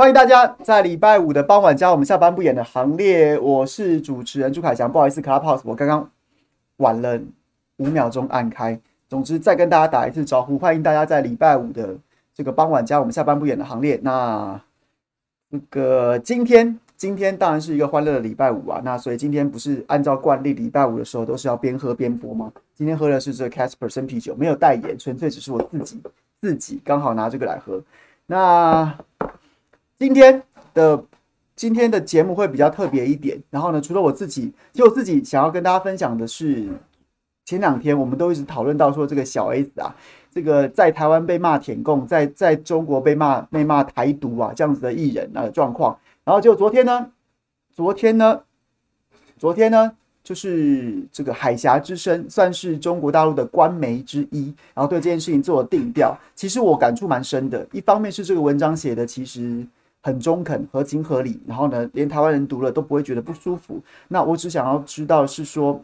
欢迎大家在礼拜五的傍晚加我们下班不演的行列。我是主持人朱凯翔，不好意思，Clubhouse，我刚刚晚了五秒钟按开。总之，再跟大家打一次招呼，欢迎大家在礼拜五的这个傍晚加我们下班不演的行列。那那个今天，今天当然是一个欢乐的礼拜五啊。那所以今天不是按照惯例，礼拜五的时候都是要边喝边播吗？今天喝的是这 Casper 生啤酒，没有代言，纯粹只是我自己自己刚好拿这个来喝。那。今天的今天的节目会比较特别一点，然后呢，除了我自己，就我自己想要跟大家分享的是，前两天我们都一直讨论到说这个小 S 啊，这个在台湾被骂舔共，在在中国被骂被骂台独啊这样子的艺人啊状况，然后就昨天呢，昨天呢，昨天呢，就是这个海峡之声算是中国大陆的官媒之一，然后对这件事情做了定调，其实我感触蛮深的，一方面是这个文章写的其实。很中肯、合情合理，然后呢，连台湾人读了都不会觉得不舒服。那我只想要知道是说，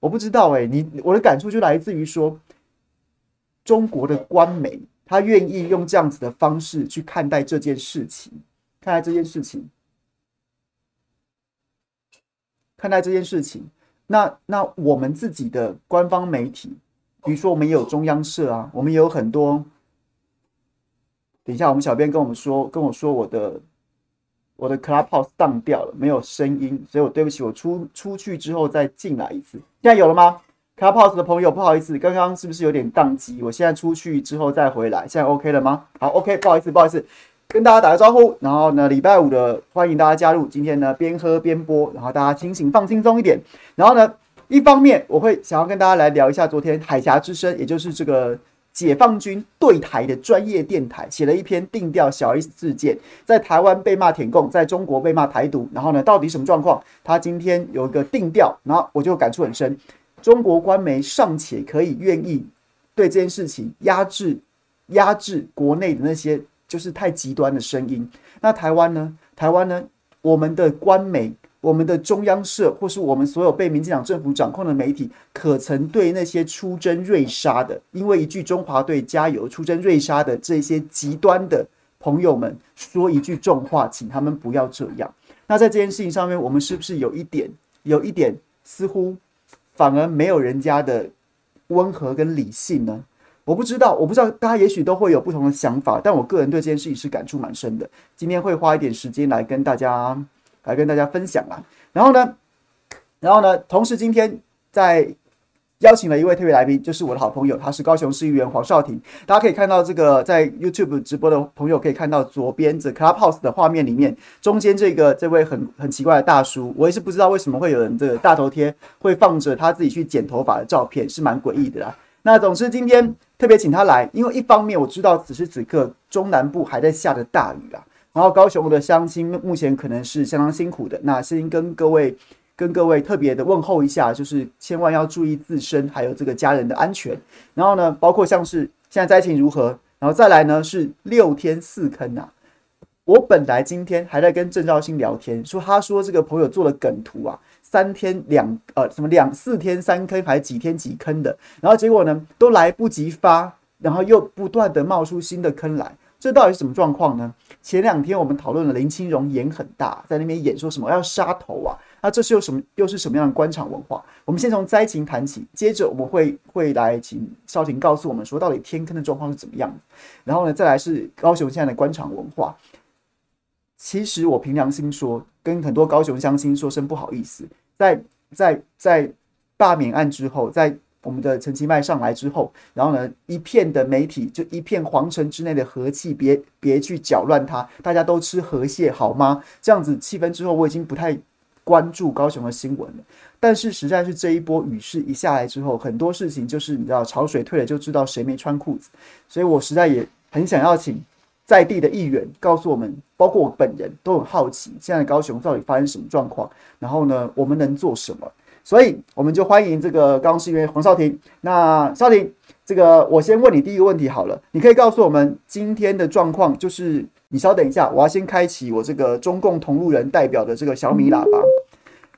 我不知道哎、你我的感触就来自于说，中国的官媒他愿意用这样子的方式去看待这件事情，看待这件事情，看待这件事情。那那我们自己的官方媒体，比如说我们也有中央社啊，我们也有很多。等一下，我们小编跟我们说，跟我说我的我的 Clubhouse 当掉了，没有声音，所以我对不起，我出出去之后再进来一次。现在有了吗？Clubhouse 的朋友，不好意思，刚刚是不是有点宕机？我现在出去之后再回来，现在 OK 了吗？好，OK，不好意思，不好意思，跟大家打个招呼。然后呢，礼拜五的欢迎大家加入。今天呢，边喝边播，然后大家清醒放轻松一点。然后呢，一方面我会想要跟大家来聊一下昨天海峡之声，也就是这个。解放军对台的专业电台写了一篇定调小 S 事件，在台湾被骂舔共，在中国被骂台独，然后呢，到底什么状况？他今天有一个定调，然后我就感触很深。中国官媒尚且可以愿意对这件事情压制、压制国内的那些就是太极端的声音，那台湾呢？台湾呢？我们的官媒。我们的中央社，或是我们所有被民进党政府掌控的媒体，可曾对那些出征瑞沙的，因为一句“中华队加油”出征瑞沙的这些极端的朋友们说一句重话，请他们不要这样。那在这件事情上面，我们是不是有一点，有一点似乎反而没有人家的温和跟理性呢？我不知道，我不知道，大家也许都会有不同的想法，但我个人对这件事情是感触蛮深的。今天会花一点时间来跟大家。来跟大家分享啊，然后呢，然后呢，同时今天在邀请了一位特别来宾，就是我的好朋友，他是高雄市议员黄少廷。大家可以看到这个在 YouTube 直播的朋友可以看到左边这 Clubhouse 的画面里面，中间这个这位很很奇怪的大叔，我也是不知道为什么会有人这个大头贴会放着他自己去剪头发的照片，是蛮诡异的啦。那总之今天特别请他来，因为一方面我知道此时此刻中南部还在下着大雨啊。然后高雄的乡亲目前可能是相当辛苦的，那先跟各位跟各位特别的问候一下，就是千万要注意自身还有这个家人的安全。然后呢，包括像是现在灾情如何，然后再来呢是六天四坑啊。我本来今天还在跟郑兆兴聊天，说他说这个朋友做了梗图啊，三天两呃什么两四天三坑还几天几坑的，然后结果呢都来不及发，然后又不断的冒出新的坑来。这到底是什么状况呢？前两天我们讨论了林清荣演很大，在那边演说什么要杀头啊？那这是有什么又是什么样的官场文化？我们先从灾情谈起，接着我们会会来请少廷告诉我们说，到底天坑的状况是怎么样？然后呢，再来是高雄现在的官场文化。其实我凭良心说，跟很多高雄乡亲说声不好意思，在在在罢免案之后，在。我们的陈其迈上来之后，然后呢，一片的媒体就一片皇城之内的和气，别别去搅乱它，大家都吃河蟹好吗？这样子气氛之后，我已经不太关注高雄的新闻了。但是实在是这一波雨势一下来之后，很多事情就是你知道，潮水退了就知道谁没穿裤子，所以我实在也很想要请在地的议员告诉我们，包括我本人都很好奇，现在高雄到底发生什么状况，然后呢，我们能做什么？所以我们就欢迎这个高雄市议员黄少廷。那少廷，这个我先问你第一个问题好了，你可以告诉我们今天的状况。就是你稍等一下，我要先开启我这个中共同路人代表的这个小米喇叭。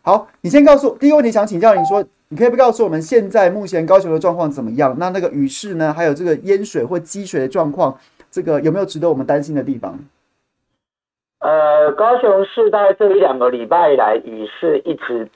好，你先告诉第一个问题，想请教你说，你可以不告诉我们现在目前高雄的状况怎么样？那那个雨势呢？还有这个淹水或积水的状况，这个有没有值得我们担心的地方？呃，高雄市大概这一两个礼拜以来雨势一直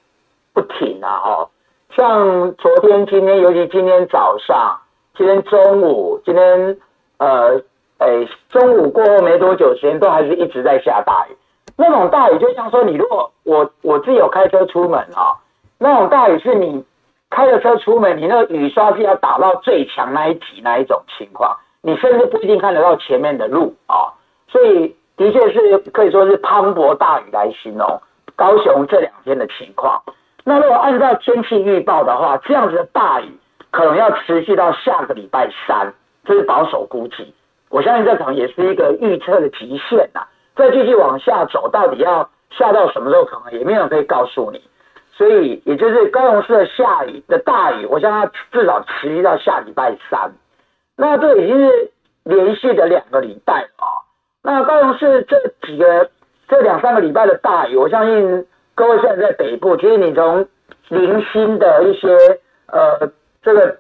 不停啊，哈，像昨天、今天，尤其今天早上、今天中午、今天呃，哎，中午过后没多久时间，都还是一直在下大雨。那种大雨就像说，你如果我我自己有开车出门啊，那种大雨是你开着车出门，你那个雨刷是要打到最强那一级那一种情况，你甚至不一定看得到前面的路啊。所以的确是可以说是磅礴大雨来形容高雄这两天的情况。那如果按照天气预报的话，这样子的大雨可能要持续到下个礼拜三，这是保守估计。我相信这场也是一个预测的极限呐。再继续往下走，到底要下到什么时候，可能也没有人可以告诉你。所以，也就是高雄市的下雨的大雨，我相信它至少持续到下礼拜三。那这已经是连续的两个礼拜了啊。那高雄市这几个这两三个礼拜的大雨，我相信各位现在在北部，其实你从零星的一些呃这个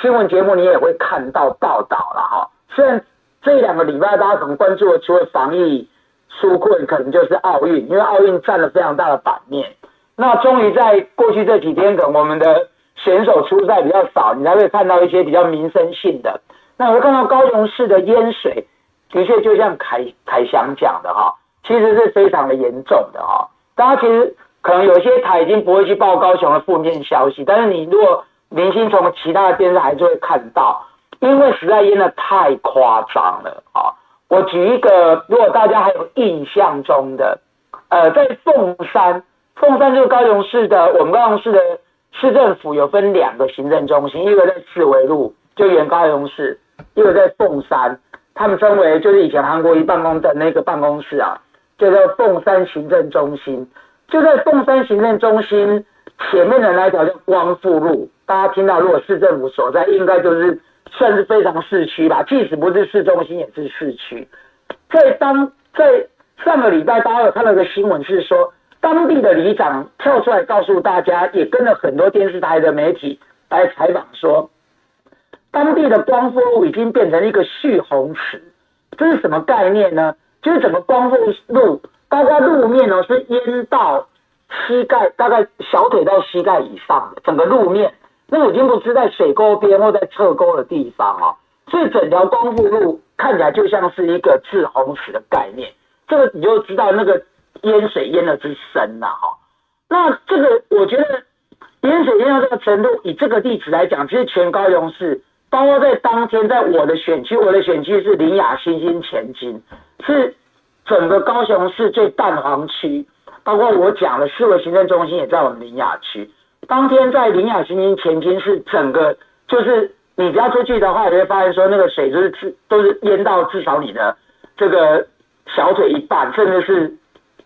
新闻节目，你也会看到报道了哈。虽然这两个礼拜大家可能关注的除了防疫。纾困可能就是奥运，因为奥运占了非常大的版面。那终于在过去这几天，可能我们的选手出赛比较少，你才会看到一些比较民生性的。那我会看到高雄市的淹水，的确就像凯凯翔讲的哈，其实是非常的严重的哈。大家其实可能有些台已经不会去报高雄的负面消息，但是你如果明星从其他的电视台就会看到，因为实在淹得太夸张了啊。我举一个，如果大家还有印象中的，呃，在凤山，凤山就是高雄市的，我们高雄市的市政府有分两个行政中心，一个在四维路，就原高雄市，一个在凤山，他们称为就是以前韩国一办公的那个办公室啊，就叫凤山行政中心，就在凤山行政中心前面的那条叫光复路，大家听到如果市政府所在，应该就是。算是非常市区吧，即使不是市中心，也是市区。在当在上个礼拜，大家有看到一个新闻，是说当地的里长跳出来告诉大家，也跟了很多电视台的媒体来采访，说当地的光复路已经变成一个蓄洪池。这是什么概念呢？就是整个光复路，包括路面呢是淹到膝盖，大概小腿到膝盖以上整个路面。那已经不是在水沟边或在侧沟的地方啊，所以整条光复路看起来就像是一个滞洪池的概念，这个你就知道那个淹水淹的之深了哈。那这个我觉得淹水淹到这个程度，以这个地址来讲，其实全高雄市，包括在当天在我的选区，我的选区是林雅新兴前进，是整个高雄市最淡黄区，包括我讲的四维行政中心也在我们林雅区。当天在林雅新兴前进是整个，就是你只要出去的话，你会发现说那个水就是至都是淹到至少你的这个小腿一半，甚至是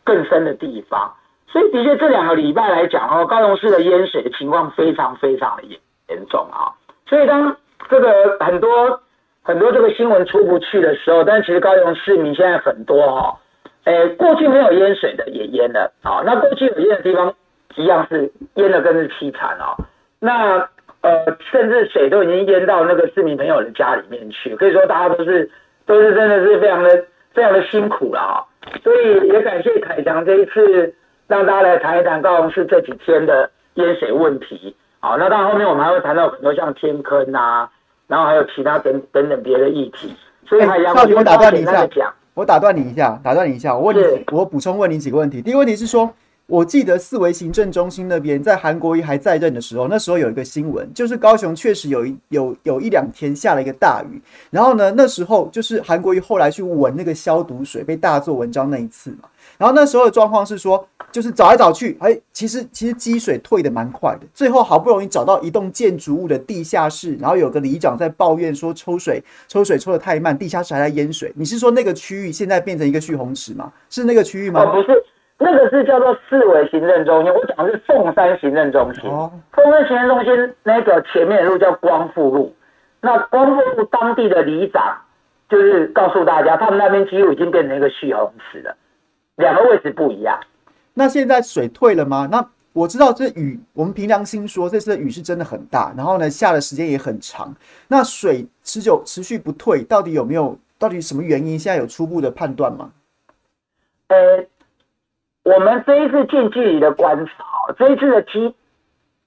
更深的地方。所以的确这两个礼拜来讲哦，高雄市的淹水的情况非常非常的严严重啊。所以当这个很多很多这个新闻出不去的时候，但其实高雄市民现在很多哈，诶，过去没有淹水的也淹了啊。那过去有淹的地方。一样是淹的更是凄惨哦，那呃，甚至水都已经淹到那个市民朋友的家里面去，可以说大家都是都是真的是非常的非常的辛苦了啊、哦，所以也感谢凯翔这一次让大家来谈一谈高雄市这几天的淹水问题。好，那到后面我们还会谈到很多像天坑啊，然后还有其他等等等别的议题。所以凯翔，我打断你一下，我打断你一下，打断你一下，我问你，我补充问你几个问题。第一个问题是说。我记得四维行政中心那边，在韩国瑜还在任的时候，那时候有一个新闻，就是高雄确实有一有有一两天下了一个大雨，然后呢，那时候就是韩国瑜后来去闻那个消毒水，被大做文章那一次嘛。然后那时候的状况是说，就是找来找去，哎，其实其实积水退得蛮快的，最后好不容易找到一栋建筑物的地下室，然后有个里长在抱怨说抽水抽水抽得太慢，地下室还在淹水。你是说那个区域现在变成一个蓄洪池吗？是那个区域吗？不是。那个是叫做四维行政中心，我讲的是凤山行政中心。哦，凤山行政中心那个前面的路叫光复路，那光复路当地的里长就是告诉大家，他们那边几乎已经变成一个蓄洪池了，两个位置不一样。那现在水退了吗？那我知道这雨，我们凭良心说，这次的雨是真的很大，然后呢下的时间也很长。那水持久持续不退，到底有没有？到底什么原因？现在有初步的判断吗？呃，我们这一次近距离的观察，这一次的积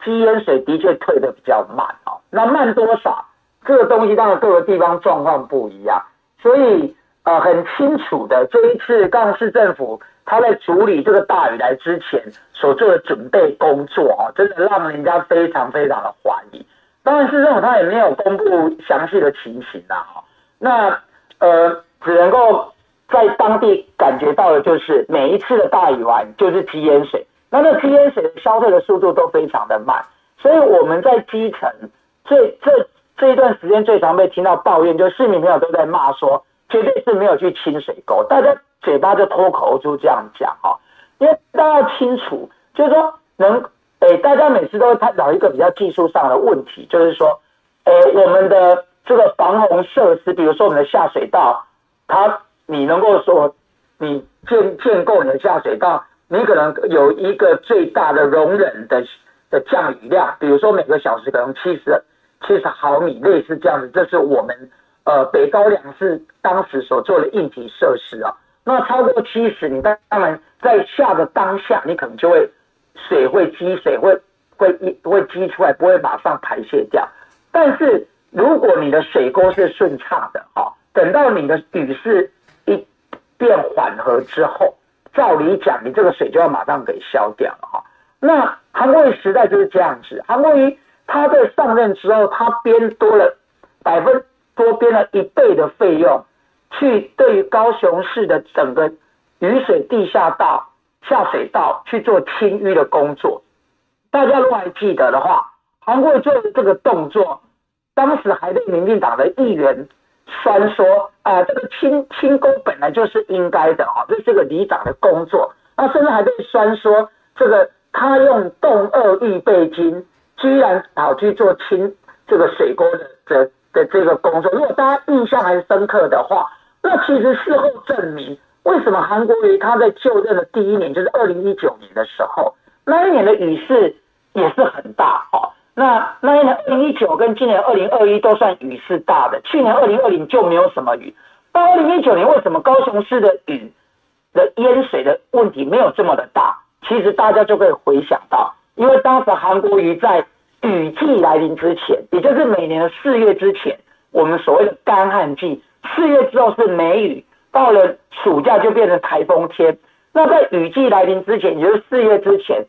积淹水的确退得比较慢哦。那慢多少？这个东西当然各个地方状况不一样，所以呃很清楚的，这一次高市政府他在处理这个大雨来之前所做的准备工作哦，真的让人家非常非常的怀疑。当然市政府他也没有公布详细的情形啦哈，那呃只能够在当地感觉到的就是每一次的大雨完就是积淹水，那那积淹水的消退的速度都非常的慢，所以我们在基层最这。这一段时间最常被听到抱怨，就市民朋友都在骂说，绝对是没有去清水沟，大家嘴巴就脱口而出这样讲哈，因为大家清楚，就是说能，诶，大家每次都会探讨一个比较技术上的问题，就是说，诶，我们的这个防洪设施，比如说我们的下水道，它你能够说，你建建构你的下水道，你可能有一个最大的容忍的的降雨量，比如说每个小时可能七十。七十毫米，类似这样子，这是我们呃北高梁是当时所做的应急设施啊。那超过七十，你当当然在下的当下，你可能就会水会积水，会会一会积出来，不会马上排泄掉。但是如果你的水沟是顺畅的，哈，等到你的雨势一变缓和之后，照理讲，你这个水就要马上给消掉了哈。那韩国瑜时代就是这样子，韩国瑜。他在上任之后，他编多了百分多编了一倍的费用，去对于高雄市的整个雨水地下道、下水道去做清淤的工作。大家如果还记得的话，韩国瑜做的这个动作，当时还被民进党的议员酸说啊、这个清清沟本来就是应该的啊，这是个里长的工作。那甚至还被酸说，这个他用动二预备金。居然跑去做清这个水沟的的的这个工作，如果大家印象还是深刻的话，那其实事后证明，为什么韩国瑜他在就任的第一年，就是二零一九年的时候，那一年的雨势也是很大哦。那那一年二零一九跟今年二零二一都算雨势大的，去年二零二零就没有什么雨。到二零一九年，为什么高雄市的雨的淹水的问题没有这么的大？其实大家就可以回想到。因为当时韩国瑜在雨季来临之前，也就是每年的四月之前，我们所谓的干旱季，四月之后是梅雨，到了暑假就变成台风天。那在雨季来临之前，也就是四月之前，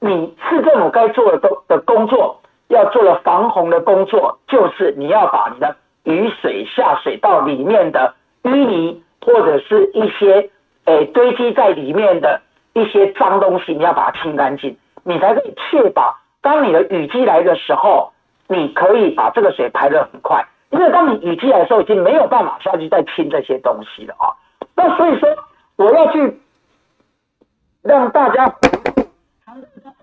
你市政府该做的都的工作，要做的防洪的工作，就是你要把你的雨水下水道里面的淤泥或者是一些诶、堆积在里面的一些脏东西，你要把它清干净。你才可以确保，当你的雨季来的时候，你可以把这个水排得很快。因为当你雨季来的时候，已经没有办法下去再清这些东西了啊。那所以说，我要去让大家，二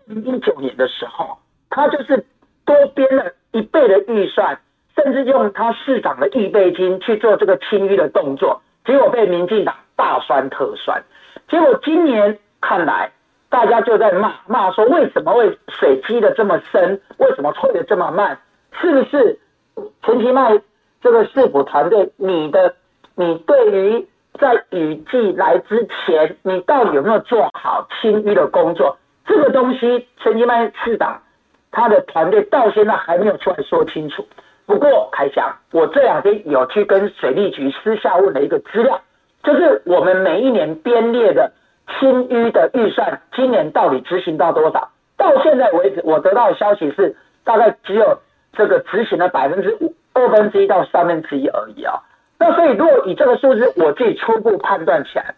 零一九年的时候，他就是多编了一倍的预算，甚至用他市长的预备金去做这个清淤的动作，结果被民进党大酸特酸。结果今年看来。大家就在骂骂说，为什么会水积得这么深？为什么退得这么慢？是不是陈其迈这个市府团队，你的你对于在雨季来之前，你到底有没有做好清淤的工作？这个东西，陈其迈市长他的团队到现在还没有出来说清楚。不过凯翔，我这两天有去跟水利局私下问了一个资料，就是我们每一年编列的。清淤的预算今年到底执行到多少？到现在为止，我得到的消息是大概只有这个执行的百分之五、二分之一到三分之一而已啊。那所以，如果以这个数字我自己初步判断起来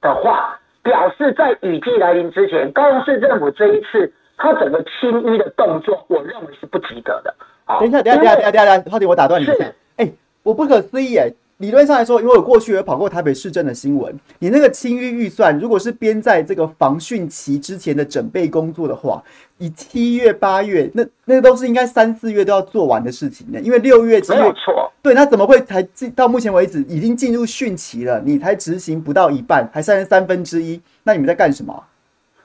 的话，表示在雨季来临之前，高雄市政府这一次它整个清淤的动作，我认为是不及格的。等一下，等一下，等一下，等一下，等一下，浩迪，我打断你一下。哎，我不可思议哎。理论上来说，因为我过去有跑过台北市政的新闻，你那个清淤预算，如果是编在这个防汛期之前的准备工作的话，以七月八月，那那都是应该三四月都要做完的事情呢。因为六月七月，没有错，对，那怎么会才进到目前为止已经进入汛期了，你才执行不到一半，还剩三分之一？那你们在干什么？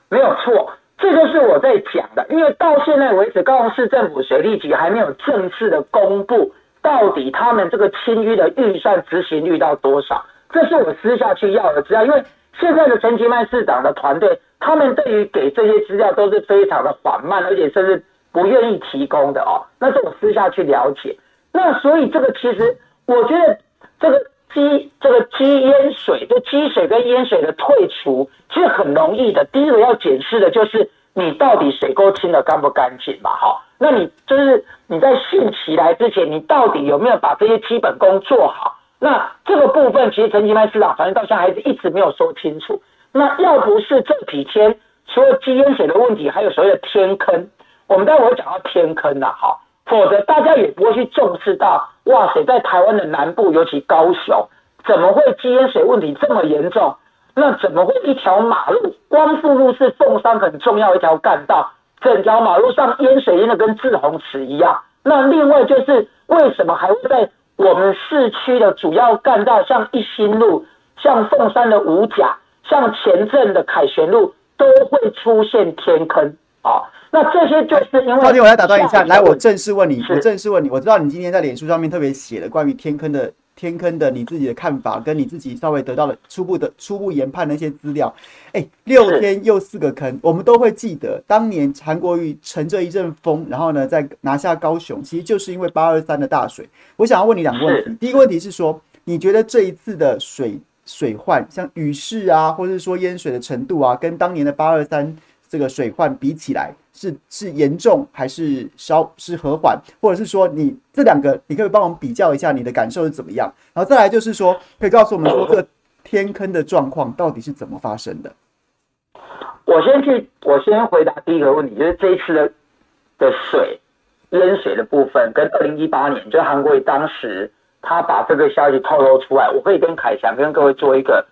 没有错，这就是我在讲的。因为到现在为止，高雄市政府水利局还没有正式的公布。到底他们这个清淤的预算执行率到多少？这是我私下去要的资料，因为现在的陈其迈市长的团队，他们对于给这些资料都是非常的缓慢，而且甚至不愿意提供的哦。那是我私下去了解。那所以这个其实，我觉得这个积这个积淹水，就积水跟淹水的退除，其实很容易的。第一个要检视的就是你到底水沟清的干不干净嘛，哈。那你就是你在汛期来之前，你到底有没有把这些基本功做好？那这个部分，其实陈其迈市长反正到现在还是一直没有说清楚。那要不是这几天除了积淹水的问题，还有所谓的天坑，我们待会会讲到天坑呐，哈，否则大家也不会去重视到，哇塞，在台湾的南部，尤其高雄，怎么会积淹水问题这么严重？那怎么会一条马路，光复路是凤山很重要一条干道？整条马路上淹水淹的跟滞洪池一样。那另外就是为什么还会在我们市区的主要干道，像一心路、像凤山的五甲、像前镇的凯旋路，都会出现天坑啊？那这些就是因为。赵天，我来打断一下，来，我正式问你，我正式问你，我知道你今天在脸书上面特别写了关于天坑的。天坑的你自己的看法，跟你自己稍微得到了初步的初步研判的一些资料，哎、欸，六天又四个坑，我们都会记得当年韩国瑜乘着一阵风，然后呢再拿下高雄，其实就是因为八二三的大水。我想要问你两个问题，第一个问题是说，你觉得这一次的水水患，像雨势啊，或者是说淹水的程度啊，跟当年的八二三这个水患比起来？是是严重还是稍是和缓，或者是说你这两个，你可以帮我们比较一下你的感受是怎么样？然后再来就是说，可以告诉我们说这天坑的状况到底是怎么发生的？我先去，我先回答第一个问题，就是这一次的的水淹水的部分，跟二零一八年，就是韩国瑜当时他把这个消息透露出来，我可以跟凯翔跟各位做一个，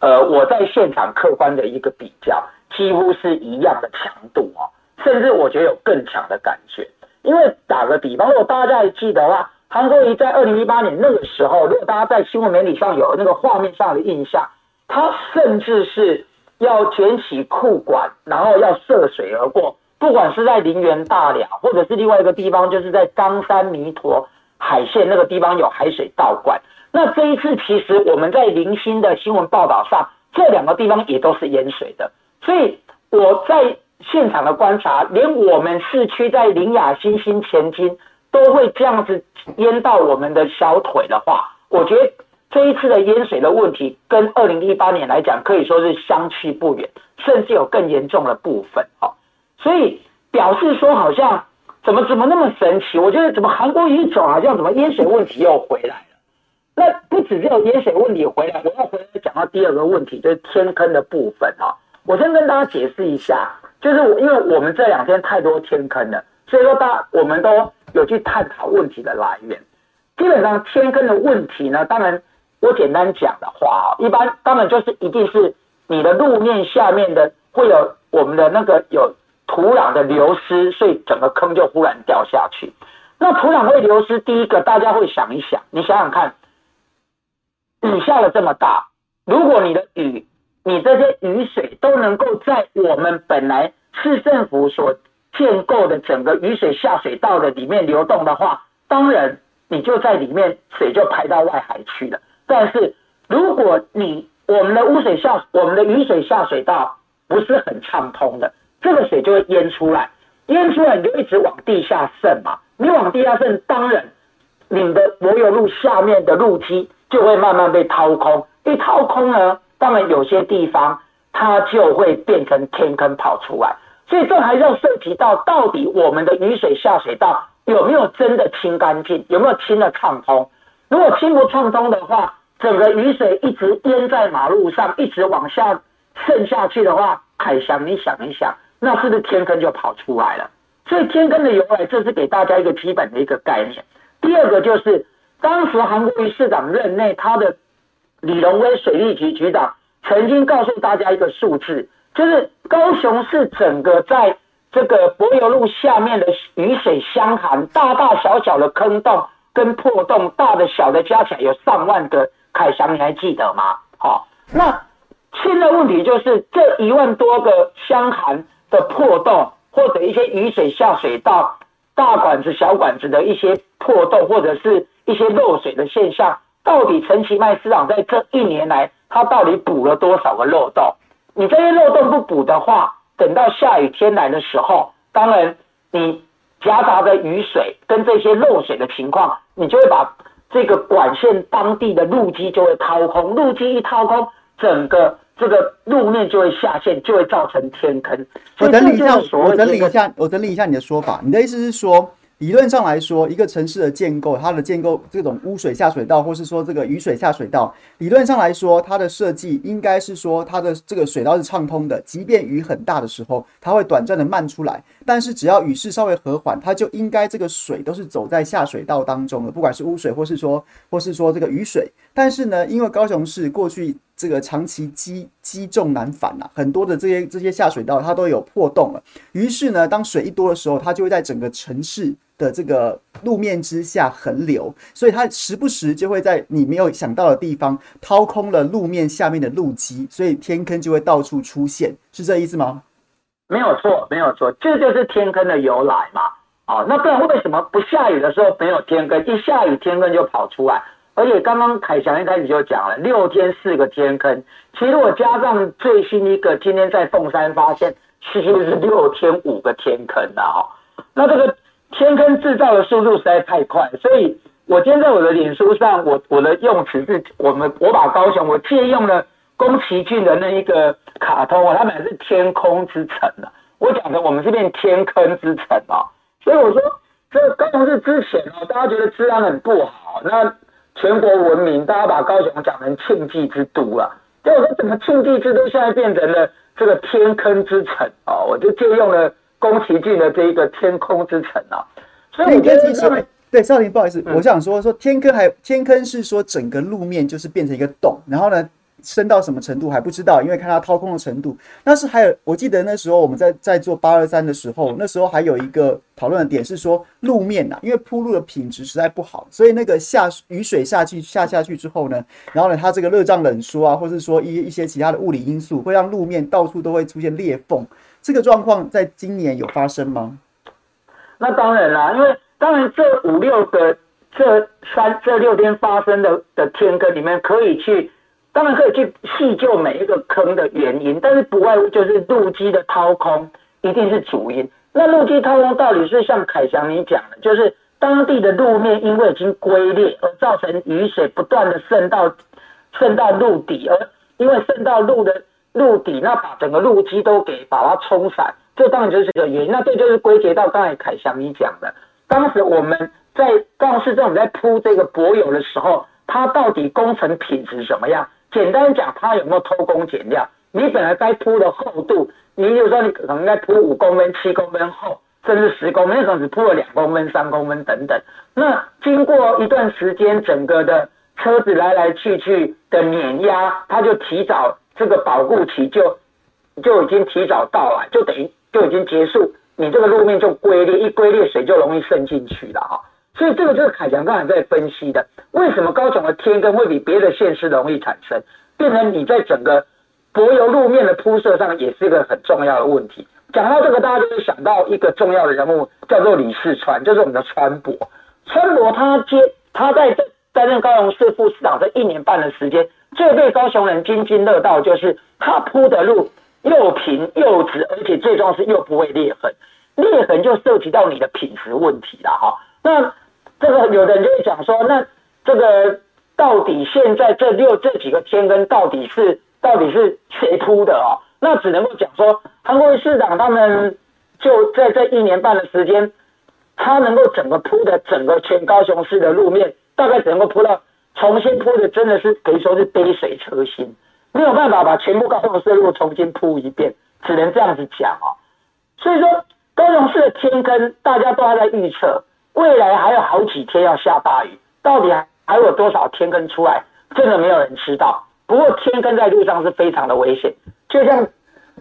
呃，我在现场客观的一个比较，几乎是一样的强度哦。甚至我觉得有更强的感觉，因为打个比方，如果大家还记得的话，韩国瑜在二零一八年那个时候，如果大家在新闻媒体上有那个画面上的印象，他甚至是要卷起裤管，然后要涉水而过，不管是在林园大寮，或者是另外一个地方，就是在冈山弥陀海线那个地方有海水倒灌。那这一次其实我们在零星的新闻报道上，这两个地方也都是淹水的，所以我在。现场的观察，连我们市区在苓雅新兴前进都会这样子淹到我们的小腿的话，我觉得这一次的淹水的问题跟二零一八年来讲可以说是相去不远，甚至有更严重的部分。哦，所以表示说好像怎么怎么那么神奇？我觉得怎么韩国一走，好像怎么淹水问题又回来了？那不只只有淹水问题回来，我要回来讲到第二个问题，就是天坑的部分。哈，我先跟大家解释一下。就是因为我们这两天太多天坑了，所以说大我们都有去探讨问题的来源。基本上天坑的问题呢，当然我简单讲的话，一般当然就是一定是你的路面下面的会有我们的那个有土壤的流失，所以整个坑就忽然掉下去。那土壤会流失，第一个大家会想一想，你想想看，雨下了这么大，如果你的雨。你这些雨水都能够在我们本来市政府所建构的整个雨水下水道的里面流动的话，当然你就在里面水就排到外海去了。但是如果你我们的污水下我们的雨水下水道不是很畅通的，这个水就会淹出来，淹出来你就一直往地下渗嘛。你往地下渗，当然你的柏油路下面的路基就会慢慢被掏空，一掏空呢。当然，有些地方它就会变成天坑跑出来，所以这还要涉及到到底我们的雨水下水道有没有真的清干净，有没有清的畅通？如果清不畅通的话，整个雨水一直淹在马路上，一直往下渗下去的话，凯翔，你想一想，那是不是天坑就跑出来了？所以天坑的由来，这是给大家一个基本的一个概念。第二个就是当时韩国瑜市长任内他的。李荣威水利局局长曾经告诉大家一个数字，就是高雄市整个在这个柏油路下面的雨水箱涵，大大小小的坑洞跟破洞，大的小的加起来有上万个。凯翔，你还记得吗？好，那现在问题就是这一万多个箱涵的破洞，或者一些雨水下水道大管子、小管子的一些破洞，或者是一些漏水的现象。到底陈其迈市长在这一年来，他到底补了多少个漏洞？你这些漏洞不补的话，等到下雨天来的时候，当然你夹杂的雨水跟这些漏水的情况，你就会把这个管线当地的路基就会掏空，路基一掏空，整个这个路面就会下陷，就会造成天坑。我整理一下，我整理一下，我整理一下你的说法。你的意思是说？理论上来说，一个城市的建构，它的建构这种污水下水道，或是说这个雨水下水道，理论上来说，它的设计应该是说它的这个水道是畅通的，即便雨很大的时候，它会短暂的漫出来，但是只要雨势稍微和缓，它就应该这个水都是走在下水道当中的，不管是污水或是说或是说这个雨水。但是呢，因为高雄市过去这个长期积积重难返呐，很多的这些这些下水道它都有破洞了，于是呢，当水一多的时候，它就会在整个城市。的这个路面之下横流，所以它时不时就会在你没有想到的地方掏空了路面下面的路基，所以天坑就会到处出现，是这意思吗？没有错，没有错，这就是天坑的由来嘛。哦，那不然为什么不下雨的时候没有天坑，一下雨天坑就跑出来？而且刚刚凯翔一开始就讲了，六天四个天坑，其实我加上最新一个，今天在凤山发现，其实是六天五个天坑的哈。那这个。天坑制造的速度实在太快，所以我今天在我的脸书上，我我的用词是我们我把高雄我借用了宫崎骏的那一个卡通啊，他们是天空之城啊，我讲的我们这边天坑之城啊，所以我说这高雄是之前哦，大家觉得治安很不好，那全国闻名，大家把高雄讲成庆忌之都啊，结果说怎么庆忌之都现在变成了这个天坑之城啊，我就借用了。宫崎骏的这一个天空之城啊，所以我觉得对少林不好意思，嗯、我想说说天坑还天坑是说整个路面就是变成一个洞，然后呢升到什么程度还不知道，因为看它掏空的程度。但是还有，我记得那时候我们在在做八二三的时候，那时候还有一个讨论的点是说路面呐、啊，因为铺路的品质实在不好，所以那个下雨水下去下下去之后呢，然后呢它这个热胀冷缩啊，或是说一一些其他的物理因素，会让路面到处都会出现裂缝。这个状况在今年有发生吗？那当然啦，因为当然这五六个、这三、这六天发生的的天坑里面，可以去，当然可以去细究每一个坑的原因，但是不外乎就是路基的掏空一定是主因。那路基掏空到底是像凯翔你讲的，就是当地的路面因为已经龟裂而造成雨水不断的渗到渗到路底，而因为渗到路的。路底，那把整个路基都给把它冲散，这当然就是个原因。那这就是归结到刚才凯翔你讲的，当时我们在高雄市政府在铺这个柏油的时候，它到底工程品质怎么样？简单讲，它有没有偷工减料？你本来该铺的厚度，你比如说你可能该铺五公分、七公分厚，甚至十公分，那可能只铺了两公分、三公分等等。那经过一段时间，整个的车子来来去去的碾压，它就提早。这个保护期就就已经提早到了，就等于就已经结束，你这个路面就龟裂，一龟裂水就容易渗进去了哈。所以这个就是凯翔刚才在分析的，为什么高雄的天坑会比别的县市容易产生，变成你在整个柏油路面的铺设上也是一个很重要的问题。讲到这个，大家就会想到一个重要的人物，叫做李世川，就是我们的川博。川博他接他在担任高雄市副市长这一年半的时间。最被高雄人津津乐道，就是他铺的路又平又直，而且最重要是又不会裂痕。裂痕就涉及到你的品质问题了哈。那这个有的人就会讲说，那这个到底现在这六这几个天坑到底是到底是谁铺的哦？那只能够讲说，韩国瑜市长他们就在这一年半的时间，他能够整个铺的整个全高雄市的路面，大概只能够铺到。重新铺的真的是可以说是杯水车薪，没有办法把全部高雄市的路重新铺一遍，只能这样子讲哦。所以说高雄市的天坑，大家都还在预测，未来还有好几天要下大雨，到底还有多少天坑出来，真的没有人知道。不过天坑在路上是非常的危险，就像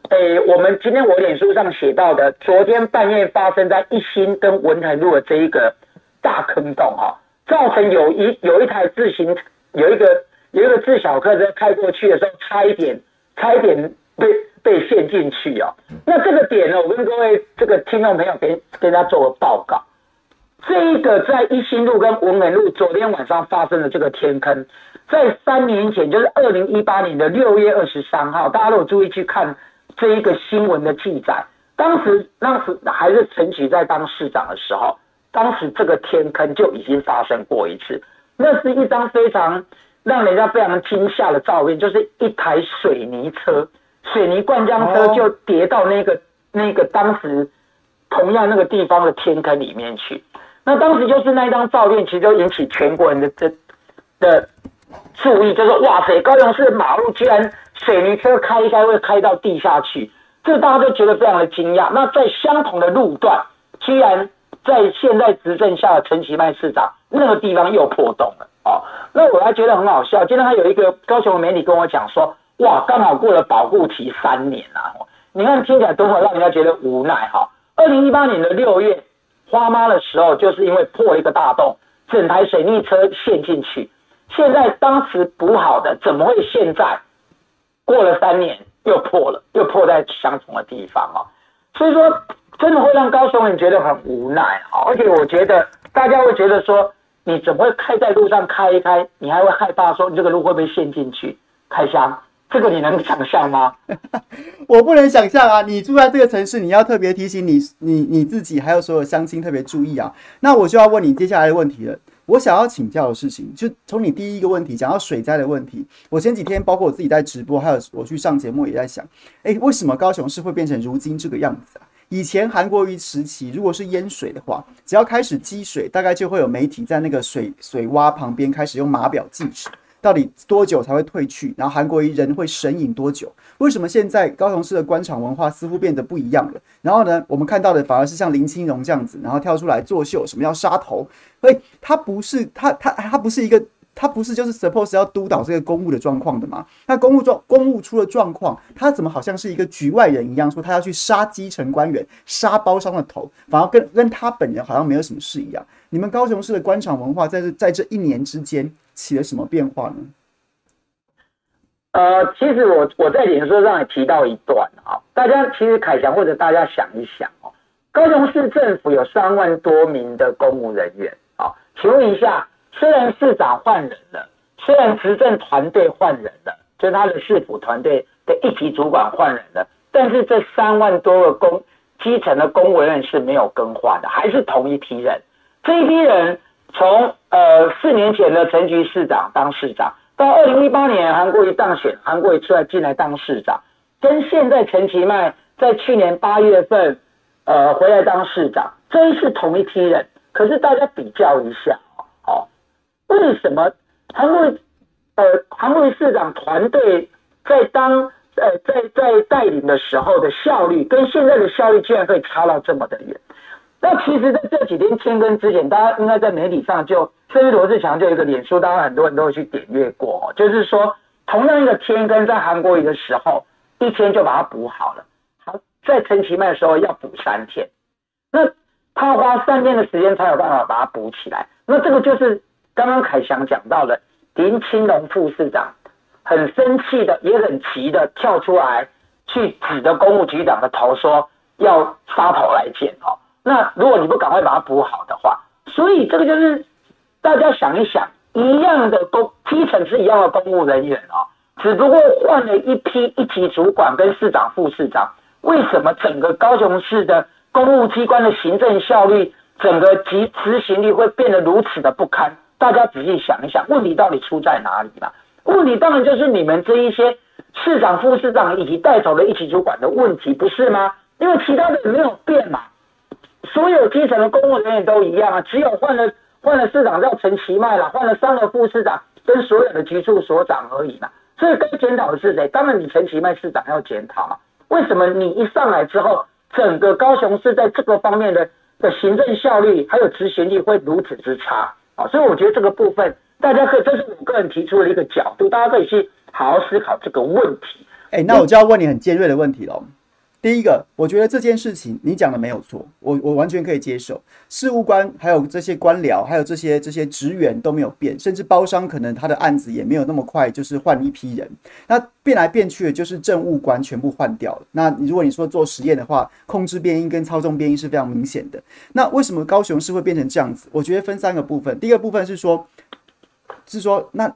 诶、我们今天我脸书上写到的，昨天半夜发生在一心跟文台路的这一个大坑洞啊。造成有一有一台自行有一个有一个自小客车开过去的时候，差一点差一点被被陷进去哦。那这个点呢，我跟各位这个听众朋友给给大家做个报告。这一个在一心路跟文美路昨天晚上发生的这个天坑，在三年前，就是二零一八年的六月二十三号，大家如果注意去看这一个新闻的记载，当时当时还是陈菊在当市长的时候，当时这个天坑就已经发生过一次，那是一张非常让人家非常惊吓的照片，就是一台水泥车，水泥灌浆车就跌到那个那个当时同样那个地方的天坑里面去。那当时就是那一张照片，其实就引起全国人的的的注意，就是哇塞，高雄市马路居然水泥车开一开会开到地下去，这大家都觉得非常的惊讶。那在相同的路段，居然在现在执政下的陈其迈市长那个地方又破洞了哦。那我还觉得很好笑，今天还有一个高雄的媒体跟我讲说，哇，刚好过了保护期三年啊，你看听起来多么让人家觉得无奈哈。二零一八年的六月。花妈的时候，就是因为破一个大洞，整台水泥车陷进去。现在当时补好的，怎么会现在过了三年又破了，又破在相同的地方啊？所以说，真的会让高雄人觉得很无奈啊！而且我觉得大家会觉得说，你怎么会开在路上开一开，你还会害怕说你这个路会不会陷进去开箱？这个你能想象吗？我不能想象啊！你住在这个城市，你要特别提醒你、你、你自己，还有所有乡亲特别注意啊！那我就要问你接下来的问题了。我想要请教的事情，就从你第一个问题讲到水灾的问题。我前几天包括我自己在直播，还有我去上节目也在想，诶，为什么高雄市会变成如今这个样子啊？以前韩国瑜时期，如果是淹水的话，只要开始积水，大概就会有媒体在那个水水洼旁边开始用码表计时。到底多久才会退去？然后韩国瑜人会神隐多久？为什么现在高雄市的官场文化似乎变得不一样了？然后呢，我们看到的反而是像林清荣这样子，然后跳出来作秀，什么要杀头？所以他不是他他他不是一个他不是就是 suppose 要督导这个公务的状况的吗？那公务状公务出了状况，他怎么好像是一个局外人一样，说他要去杀基层官员、杀包商的头，反而跟跟他本人好像没有什么事一样？你们高雄市的官场文化在这在这一年之间？起了什么变化呢？呃，其实我我在脸书上也提到一段啊，大家其实凯翔或者大家想一想哦，高雄市政府有三万多名的公务人员啊，请问一下，虽然市长换人了，虽然执政团队换人了，就他的市府团队的一级主管换人了，但是这三万多个公基层的公务人员是没有更换的，还是同一批人，这一批人。从呃四年前的陈菊市长当市长，到二零一八年韩国瑜当选，韩国瑜出来进来当市长，跟现在陈其迈在去年八月份呃回来当市长，真是同一批人。可是大家比较一下，为什么韩国呃韩国市长团队在当呃在在带领的时候的效率，跟现在的效率居然可以差到这么的远？那其实，在这几天天更之前，大家应该在媒体上就，甚至罗志强就一个脸书，当然很多人都会去点阅过，就是说，同样一个天更在韩国瑜的时候，一天就把它补好了，好，在陈其迈的时候要补三天，那他花三天的时间才有办法把它补起来，那这个就是刚刚凯翔讲到的林清龙副市长很生气的，也很急的跳出来去指着公务局长的头说要杀头来见哦。那如果你不赶快把它补好的话，所以这个就是大家想一想，一样的公基层是一样的公务人员啊，只不过换了一批一级主管跟市长、副市长，为什么整个高雄市的公务机关的行政效率、整个执执行力会变得如此的不堪？大家仔细想一想，问题到底出在哪里了？问题当然就是你们这一些市长、副市长以及带走的一级主管的问题，不是吗？因为其他的没有变嘛。所有基层的公务人员都一样啊，只有换了换了市长叫陈其迈了，换了三个副市长跟所有的局处所长而已嘛。所以该检讨的是谁？当然你陈其迈市长要检讨嘛。为什么你一上来之后，整个高雄市在这个方面的的行政效率还有执行力会如此之差啊？所以我觉得这个部分大家可以，这是我个人提出的一个角度，大家可以去好好思考这个问题。哎、那我就要问你很尖锐的问题喽。第一个，我觉得这件事情你讲的没有错，我我完全可以接受。事务官还有这些官僚，还有这些这些职员都没有变，甚至包商可能他的案子也没有那么快，就是换一批人。那变来变去的就是政务官全部换掉了。那如果你说做实验的话，控制变音跟操纵变音是非常明显的。那为什么高雄市会变成这样子？我觉得分三个部分。第一个部分是说，是说那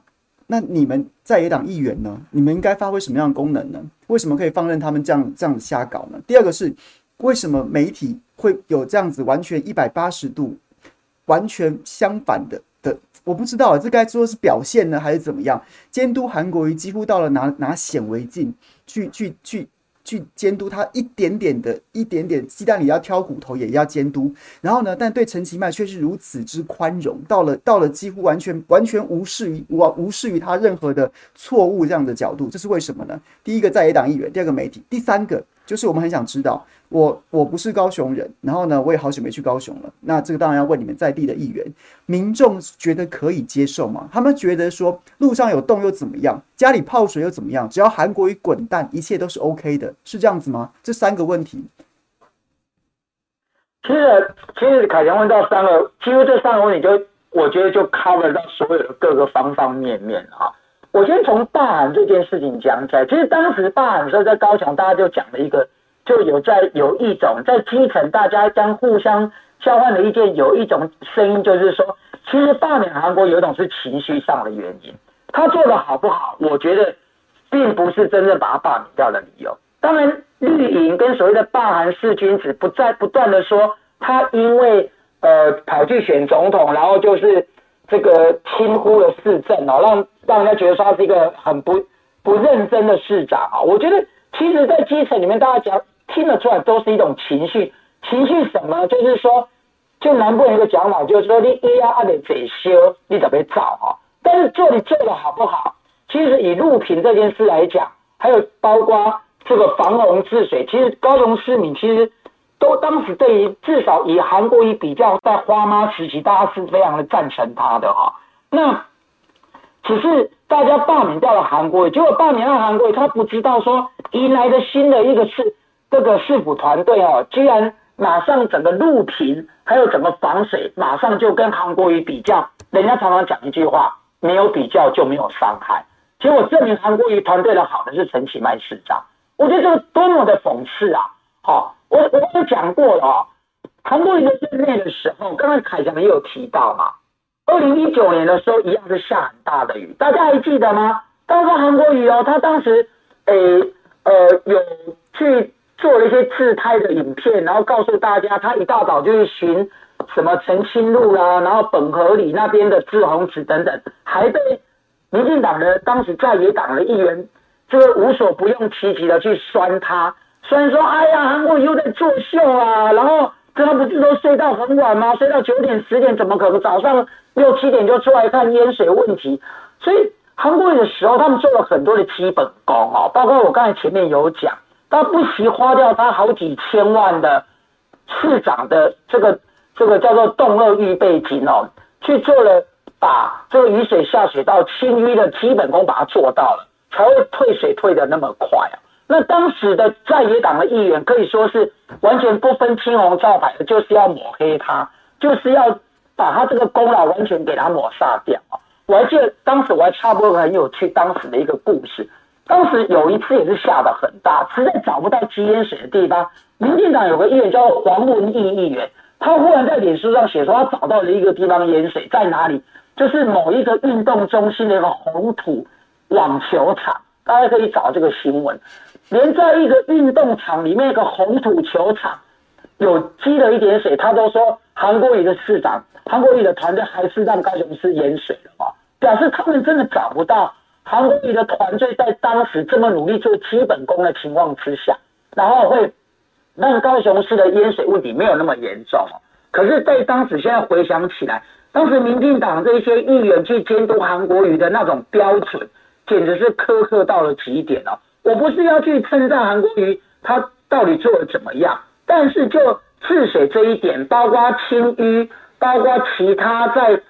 那你们在野党议员呢？你们应该发挥什么样的功能呢？为什么可以放任他们这样这样子瞎搞呢？第二个是，为什么媒体会有这样子完全一百八十度完全相反的的？我不知道，这该说是表现呢，还是怎么样？监督韩国瑜几乎到了拿拿显微镜去去去。去监督他一点点的一点点鸡蛋里要挑骨头也要监督，然后呢，但对陈其迈却是如此之宽容，到了到了几乎完全完全无视于无无视于他任何的错误这样的角度，这是为什么呢？第一个在野党议员，第二个媒体，第三个。就是我们很想知道，我我不是高雄人，然后呢，我也好久没去高雄了。那这个当然要问你们在地的议员，民众觉得可以接受吗？他们觉得说路上有洞又怎么样，家里泡水又怎么样？只要韩国瑜滚蛋，一切都是 OK 的，是这样子吗？这三个问题，其实其实凯强问到三个，其实这三个问题就我觉得就 cover 到所有的各个方方面面啊。我先从罢韩这件事情讲起来。其实当时罢韩的时候，在高雄，大家就讲了一个，就有在有一种在基层，大家将互相交换的意见，有一种声音，就是说，其实罢免韩国有一种是情绪上的原因。他做的好不好，我觉得并不是真正把他罢免掉的理由。当然，绿营跟所谓的罢韩四君子不再不断的说，他因为呃跑去选总统，然后就是。这个轻忽了市政哦，让让人家觉得说他是一个很不不认真的市长啊。我觉得其实，在基层里面，大家讲听得出来，都是一种情绪。情绪什么？就是说，就南部人一个讲法，就是说你一要按得嘴修，你怎么找哈？但是做你做的好不好？其实以路平这件事来讲，还有包括这个防洪治水，其实高雄市民其实。都当时对于至少以韩国瑜比较，在花妈时期，大家是非常的赞成他的哈。那只是大家罢免掉了韩国瑜，结果罢免了韩国瑜，他不知道说迎来的新的一个是这个市府团队哦，居然马上整个路平，还有整个防水，马上就跟韩国瑜比较。人家常常讲一句话，没有比较就没有伤害。结果证明韩国瑜团队的好的是陈其迈市长，我觉得这个多么的讽刺啊！好。我我有讲过了哦，韩国瑜在任内的时候，刚刚凯翔也有提到嘛。二零一九年的时候，一样是下很大的雨，大家还记得吗？当时韩国瑜哦，他当时诶呃有去做了一些自拍的影片，然后告诉大家，他一大早就去寻什么澄清路啦，然后本河里那边的志宏池等等，还被民进党的当时在野党的议员，这个无所不用其极的去酸他。虽然说，哎呀，韩国又在作秀啊，然后他不是都睡到很晚吗？睡到九点十点，怎么可能早上六七点就出来看淹水问题？所以韩国的时候，他们做了很多的基本功哦，包括我刚才前面有讲，他不惜花掉他好几千万的市长的这个这个叫做动二预备金哦，去做了把这个雨水下水道清淤的基本功把它做到了，才会退水退得那么快啊。那当时的在野党的议员可以说是完全不分青红皂白的，就是要抹黑他，就是要把他这个功劳完全给他抹杀掉！我还记得当时我还插播个很有趣当时的一个故事，当时有一次也是下得很大，实在找不到积淹水的地方，民进党有个议员叫黄文义议员，他忽然在脸书上写说他找到了一个地方淹水在哪里，就是某一个运动中心的一个红土网球场，大家可以找这个新闻。连在一个运动场里面一个红土球场有积了一点水，他都说韩国瑜的市长、韩国瑜的团队还是让高雄市淹水了嘛？表示他们真的找不到韩国瑜的团队在当时这么努力做基本功的情况之下，然后会让高雄市的淹水问题没有那么严重。可是，在当时现在回想起来，当时民进党这些议员去监督韩国瑜的那种标准，简直是苛刻到了极点了。我不是要去称赞韩国瑜，他到底做的怎么样？但是就治水这一点，包括清淤，包括其他在，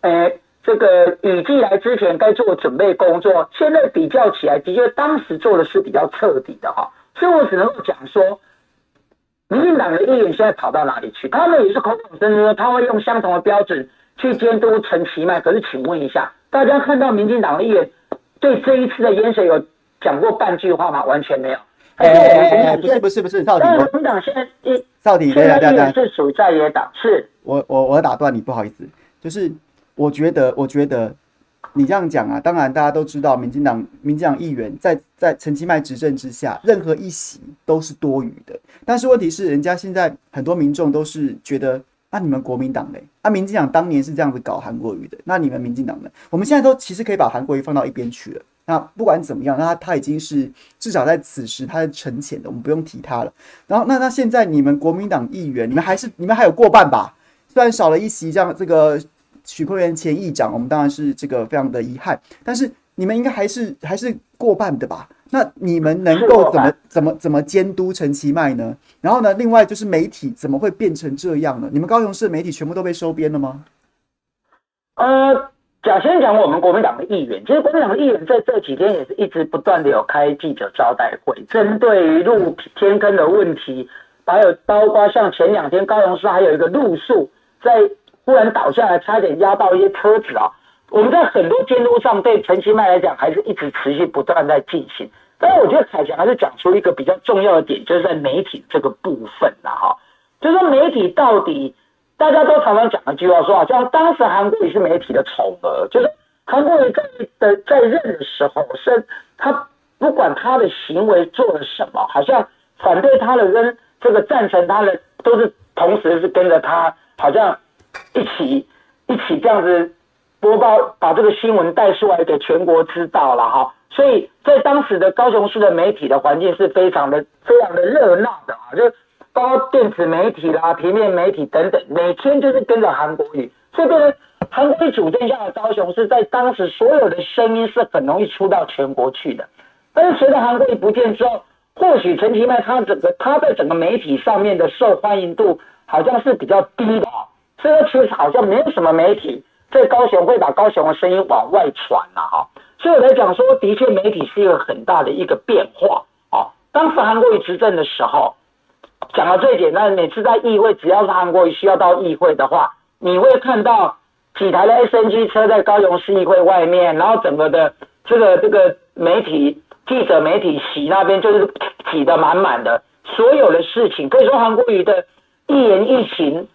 呃，这个雨季来之前该做的准备工作，现在比较起来，的确当时做的是比较彻底的哈。所以我只能够讲说，民进党的议员现在跑到哪里去？他们也是口口声声说他会用相同的标准去监督陈其迈。可是请问一下，大家看到民进党的议员对这一次的淹水有？讲过半句话吗？完全没有。哎哎哎，不是不是不是，到底我们党现在一到底对对对是属于在野党，是。我我我打断你，不好意思，就是我觉得我觉得你这样讲啊，当然大家都知道，民进党民进党议员在在陈其迈执政之下，任何一席都是多余的。但是问题是，人家现在很多民众都是觉得，啊，你们国民党嘞，啊，民进党当年是这样子搞韩国瑜的，那你们民进党呢？我们现在都其实可以把韩国瑜放到一边去了。那不管怎么样，那他他已经是至少在此时他是沉潜的，我们不用提他了。然后那那现在你们国民党议员，你们还是你们还有过半吧？虽然少了一席，这样这个。许坤元前议长，我们当然是这个非常的遗憾，但是你们应该还是还是过半的吧？那你们能够怎么怎么怎么监督陈其迈呢？然后呢，另外就是媒体怎么会变成这样呢？你们高雄市的媒体全部都被收编了吗？呃，假先讲我们国民党的议员，其实国民党的议员在这几天也是一直不断的有开记者招待会，针对于路天坑的问题，还有包括像前两天高雄市还有一个路树在。忽然倒下来，差点压到一些车子啊！我们在很多监督上，对陈其迈来讲，还是一直持续不断在进行。但是我觉得凯翔还是讲出一个比较重要的点，就是在媒体这个部分了哈。就是说媒体到底，大家都常常讲一句话说啊，像当时韩国瑜是媒体的宠儿，就是韩国瑜在的在任的时候，是他不管他的行为做了什么，好像反对他的跟这个赞成他的，都是同时是跟着他，好像。一起一起这样子播报，把这个新闻带出来给全国知道了哈。所以在当时的高雄市的媒体的环境是非常的非常的热闹的啊，就包括电子媒体啦、平面媒体等等，每天就是跟着韩国语。所以变成韩国语主政下的高雄市，在当时所有的声音是很容易出到全国去的。但是随着韩国语不见之后，或许陈其迈他整个他在整个媒体上面的受欢迎度好像是比较低的啊。所以其实好像没有什么媒体在高雄会把高雄的声音往外传了哈，所以我来讲说，的确媒体是一个很大的一个变化啊。当时韩国瑜执政的时候，讲的最简单，每次在议会，只要是韩国瑜需要到议会的话，你会看到几台的 SNG 车在高雄市议会外面，然后整个的这个这个媒体记者媒体席那边就是挤得满满的，所有的事情可以说韩国瑜的一言一行。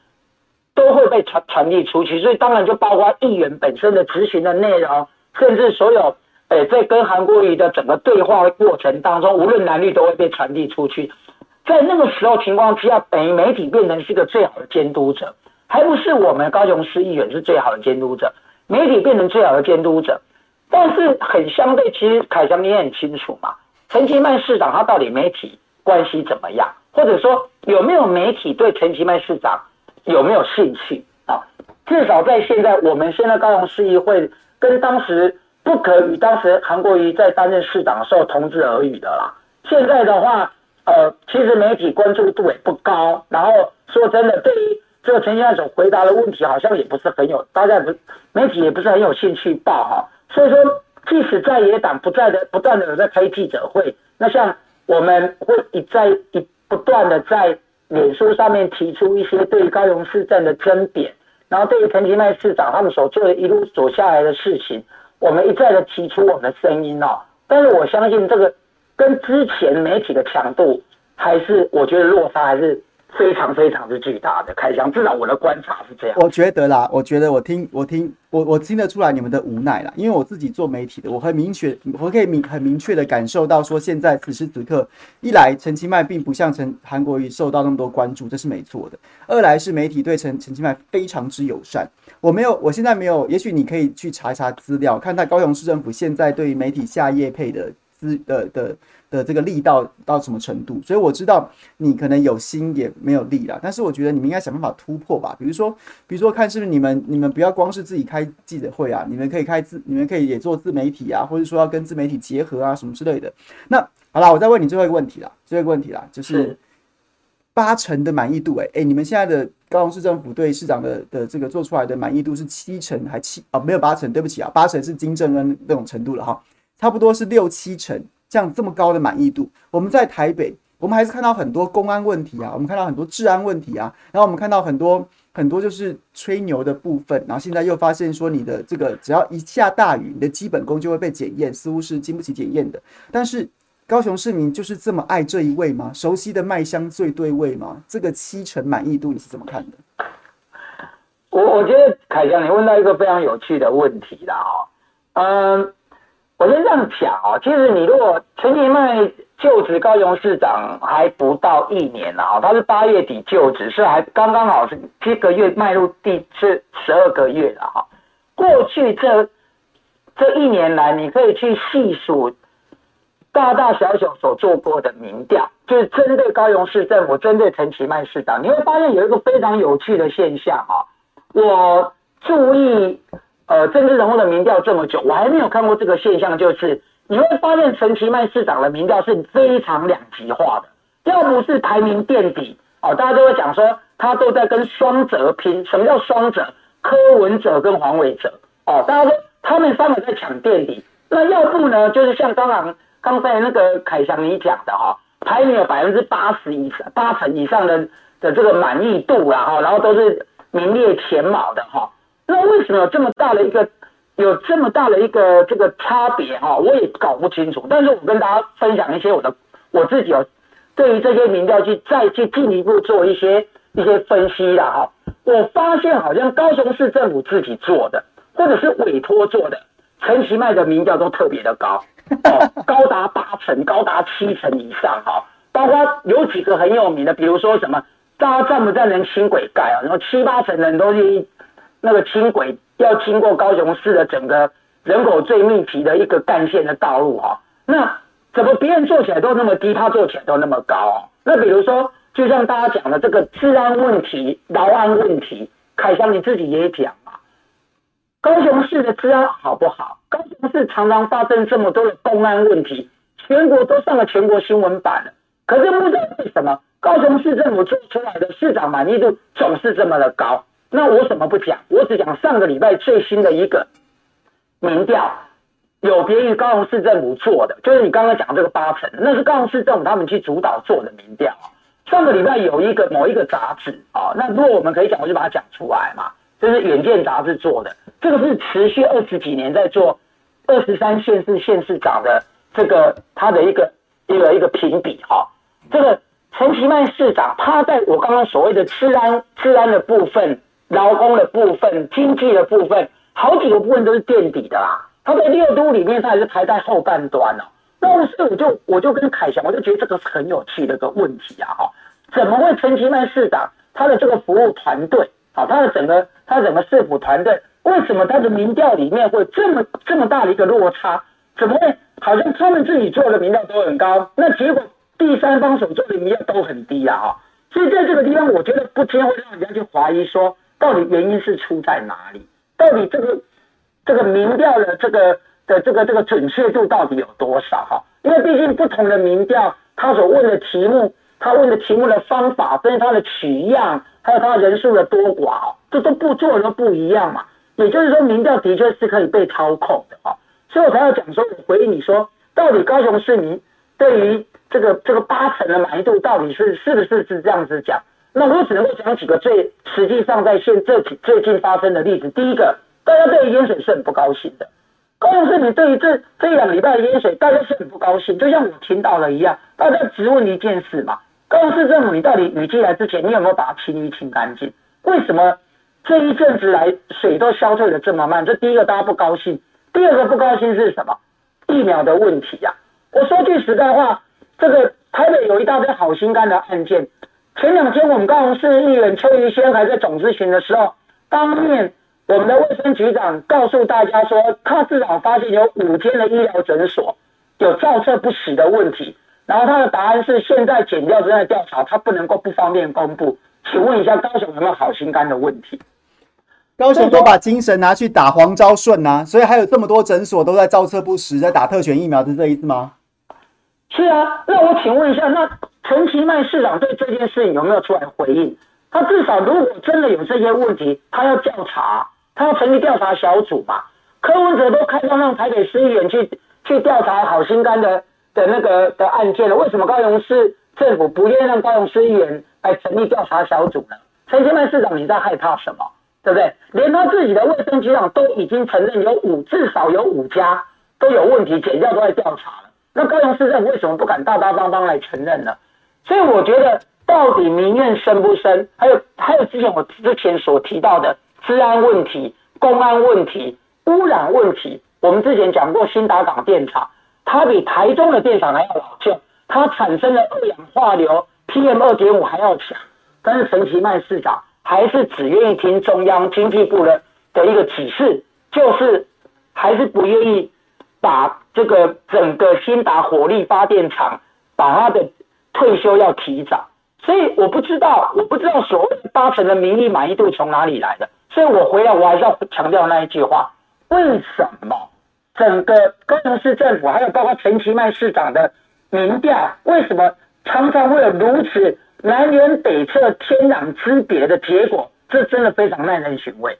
都会被传传递出去，所以当然就包括议员本身的执行的内容，甚至所有诶在跟韩国瑜的整个对话的过程当中，无论男女都会被传递出去。在那个时候情况之下，等于媒体变成是一个最好的监督者，还不是我们高雄市议员是最好的监督者，媒体变成最好的监督者。但是很相对，其实凯翔你也很清楚嘛，陈其迈市长他到底媒体关系怎么样，或者说有没有媒体对陈其迈市长？有没有兴趣啊？至少在现在，我们现在高雄市议会跟当时不可与当时韩国瑜在担任市长的时候同日而语的啦。现在的话，呃，其实媒体关注度也不高。然后说真的，对于这个陈先生所回答的问题，好像也不是很有，大家不媒体也不是很有兴趣报哈。所以说，即使在野党不在的不断的有在开记者会，那像我们会一再一不断的在。脸书上面提出一些对于高雄市政的争辩，然后对于陈其迈市长他们所做的一路走下来的事情，我们一再的提出我们的声音哦。但是我相信这个跟之前媒体的强度，还是我觉得落差还是。非常非常之巨大的开箱，至少我的观察是这样。我觉得啦，我觉得我听我听我我听得出来你们的无奈啦，因为我自己做媒体的，我很明确，我可以明很明确的感受到说，现在此时此刻，一来陈其迈并不像陈韩国瑜受到那么多关注，这是没错的；二来是媒体对陈陈其迈非常之友善。我没有，我现在没有，也许你可以去查一查资料，看看高雄市政府现在对于媒体下业配的资的的。的的这个力道到什么程度？所以我知道你可能有心也没有力啦，但是我觉得你们应该想办法突破吧。比如说，比如说看是不是你们你们不要光是自己开记者会啊，你们可以开自你们可以也做自媒体啊，或者说要跟自媒体结合啊什么之类的。那好啦，我再问你最后一个问题啦，最后一个问题啦，就是八成的满意度、欸，诶、欸、诶，你们现在的高雄市政府对市长的的这个做出来的满意度是七成还七啊？没有八成，对不起啊，八成是金正恩那种程度了哈，差不多是六七成。这样这么高的满意度，我们在台北，我们还是看到很多公安问题啊，我们看到很多治安问题啊，然后我们看到很多很多就是吹牛的部分，然后现在又发现说你的这个只要一下大雨，你的基本功就会被检验，似乎是经不起检验的。但是高雄市民就是这么爱这一位吗？熟悉的麦香最对味吗？这个七成满意度你是怎么看的？我我觉得凯翔，你问到一个非常有趣的问题啦。嗯，我先这样想哦，其实你如果陈其迈就职高雄市长还不到一年了啊，他是八月底就职，是还刚刚好是这个月迈入第这十二个月了哈。过去这这一年来，你可以去细数大大小小所做过的民调，就是针对高雄市政府、针对陈其迈市长，你会发现有一个非常有趣的现象啊。我注意呃政治人物的民调这么久，我还没有看过这个现象，就是。你会发现陈其迈市长的民调是非常两极化的，要不是排名垫底哦，大家都会讲说他都在跟双哲拼。什么叫双哲？柯文哲跟黄伟哲哦，大家说他们三个在抢垫底。那要不呢，就是像刚刚刚才那个凯翔你讲的哈，排名有百分之八十以上、八成以上的的这个满意度啊哈，然后都是名列前茅的哈。那为什么有这么大的一个？有这么大的一个这个差别啊，我也搞不清楚。但是我跟大家分享一些我的我自己有对于这些民调去再去进一步做一些一些分析啦哈。我发现好像高雄市政府自己做的，或者是委托做的，陈其迈的民调都特别的高哦，高达八成，高达七成以上哈。包括有几个很有名的，比如说什么，大家赞不赞成轻轨盖啊？然后七八成的人都是那个轻轨。要经过高雄市的整个人口最密集的一个干线的道路哈，那怎么别人做起来都那么低，他做起来都那么高？那比如说，就像大家讲的这个治安问题、劳安问题，凯翔你自己也讲嘛，高雄市的治安好不好？高雄市常常发生这么多的公安问题，全国都上了全国新闻版了，可是不知道为什么高雄市政府做出来的市长满意度总是这么的高。那我什么不讲？我只讲上个礼拜最新的一个民调，有别于高雄市政府做的，就是你刚刚讲这个八成，那是高雄市政府他们去主导做的民调。上个礼拜有一个某一个杂志啊，那如果我们可以讲，我就把它讲出来嘛，就是《远见》杂志做的，这个是持续二十几年在做二十三县市县市长的这个他的一个一个一个评比哈，这个陈其迈市长他在我刚刚所谓的治安治安的部分。劳工的部分、经济的部分，好几个部分都是垫底的啦。他在六都里面，他还是排在后半端哦。那我是我就我就跟凯翔，我就觉得这个是很有趣的一个问题啊！哈，怎么会陈其迈市长他的这个服务团队啊，他的整个他整个市府团队，为什么他的民调里面会这么这么大的一个落差？怎么会好像他们自己做的民调都很高，那结果第三方所做的民调都很低啊！哈，所以在这个地方，我觉得不禁会让人家去怀疑说。到底原因是出在哪里？到底这个这个民调的这个的这个这个准确度到底有多少？哈，因为毕竟不同的民调，他所问的题目，他问的题目的方法，跟他的取样，还有他人数的多寡，这都不做都不一样嘛。也就是说，民调的确是可以被操控的啊。所以我才要讲说，我回应你说，到底高雄市民对于这个这个八成的满意度，到底是是不是是这样子讲？那我只能够讲几个最实际上在现这几最近发生的例子。第一个，大家对于淹水是很不高兴的。高雄市民对于这这一两礼拜的淹水，大家是很不高兴。就像我听到了一样，大家质问一件事嘛：高雄市政府，你到底雨季来之前，你有没有把它清淤清干净？为什么这一阵子来水都消退的这么慢？这第一个大家不高兴。第二个不高兴是什么？疫苗的问题呀、啊。我说句实在话，这个台北有一大堆好心肝的案件。前两天我们高雄市议员邱于仙还在总咨询的时候，当面我们的卫生局长告诉大家说，他至少发现有五间的医疗诊所有造册不实的问题，然后他的答案是现在检调正在调查，他不能够不方便公布。请问一下，高雄有没有好心肝的问题？高雄都把精神拿去打黄昭顺呐，所以还有这么多诊所都在造册不实，在打特权疫苗，是这意思吗？是啊，那我请问一下，那。陈其迈市长对这件事情有没有出来回应？他至少如果真的有这些问题，他要调查，他要成立调查小组嘛。柯文哲都开放让台北市议员去去调查好心肝的的那个的案件了，为什么高雄市政府不愿意让高雄市议员来成立调查小组呢？陈其迈市长你在害怕什么？对不对？连他自己的卫生局长都已经承认有五至少有五家都有问题，检调都在调查了，那高雄市政府为什么不敢大大方方来承认呢？所以我觉得，到底民怨深不深？还有还有之前我之前所提到的治安问题、公安问题、污染问题，我们之前讲过新达港电厂，它比台中的电厂还要老旧，它产生的二氧化硫 PM 二点五还要强。但是陈其迈市长还是只愿意听中央经济部的的一个指示，就是还是不愿意把这个整个新达火力发电厂把它的退休要提早。所以我不知道，我不知道所谓八成的民意满意度从哪里来的。所以我回来，我还是要强调那一句话：为什么整个高雄市政府，还有包括陈其迈市长的民调，为什么常常会有如此南辕北辙、天壤之别的结果？这真的非常耐人寻味。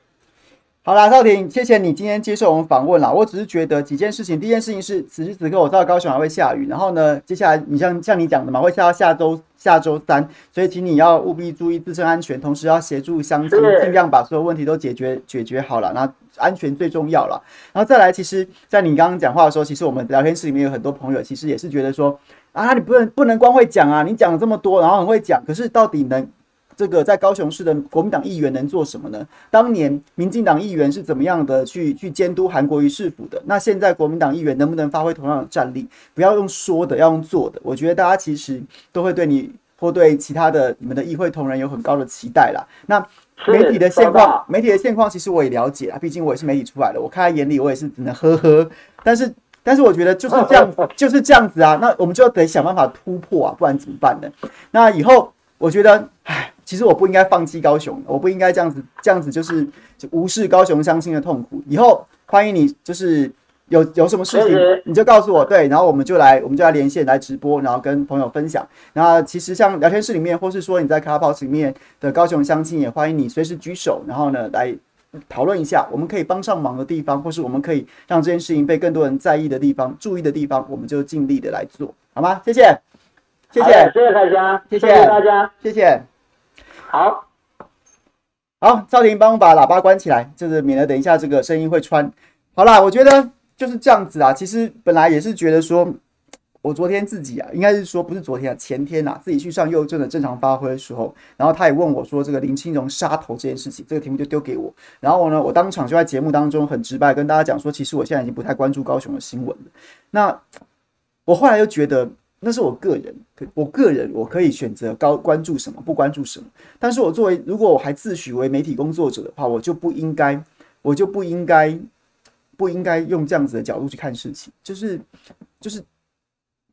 好啦，少廷，谢谢你今天接受我们访问啦。我只是觉得几件事情，第一件事情是此时此刻我知道高雄还会下雨，然后呢，接下来你像像你讲的嘛，会下到下周下周三，所以请你要务必注意自身安全，同时要协助乡亲，尽量把所有问题都解决解决好了。那安全最重要了。然后再来，其实，在你刚刚讲话的时候，其实我们聊天室里面有很多朋友，其实也是觉得说啊，你不能不能光会讲啊，你讲了这么多，然后很会讲，可是到底能？这个在高雄市的国民党议员能做什么呢？当年民进党议员是怎么样的去去监督韩国瑜市府的？那现在国民党议员能不能发挥同样的战力？不要用说的，要用做的。我觉得大家其实都会对你或对其他的你们的议会同仁有很高的期待啦。那媒体的现况，媒体的现况其实我也了解啊，毕竟我也是媒体出来的，我看在眼里，我也是只能呵呵。但是，但是我觉得就是这样，就是这样子啊。那我们就得想办法突破啊，不然怎么办呢？那以后我觉得，唉。其实我不应该放弃高雄，我不应该这样子，这样子就是就无视高雄乡亲的痛苦。以后欢迎你，就是有有什么事情你就告诉我，对，然后我们就来，我们就来连线来直播，然后跟朋友分享。那其实像聊天室里面，或是说你在 Clubhouse 里面的高雄乡亲，也欢迎你随时举手，然后呢来讨论一下，我们可以帮上忙的地方，或是我们可以让这件事情被更多人在意的地方、注意的地方，我们就尽力的来做，好吗？谢谢，谢谢，谢谢大家，谢谢大家，谢谢。好，好，赵婷帮我把喇叭关起来，就是免得等一下这个声音会穿。好啦，我觉得就是这样子啊。其实本来也是觉得说，我昨天自己啊，应该是说不是昨天啊，前天啊，自己去上幼正的正常发挥的时候，然后他也问我说这个林清荣杀头这件事情，这个题目就丢给我。然后呢，我当场就在节目当中很直白跟大家讲说，其实我现在已经不太关注高雄的新闻了。那我后来又觉得。那是我个人，我个人我可以选择高关注什么，不关注什么。但是我作为，如果我还自诩为媒体工作者的话，我就不应该，我就不应该，不应该用这样子的角度去看事情，就是，就是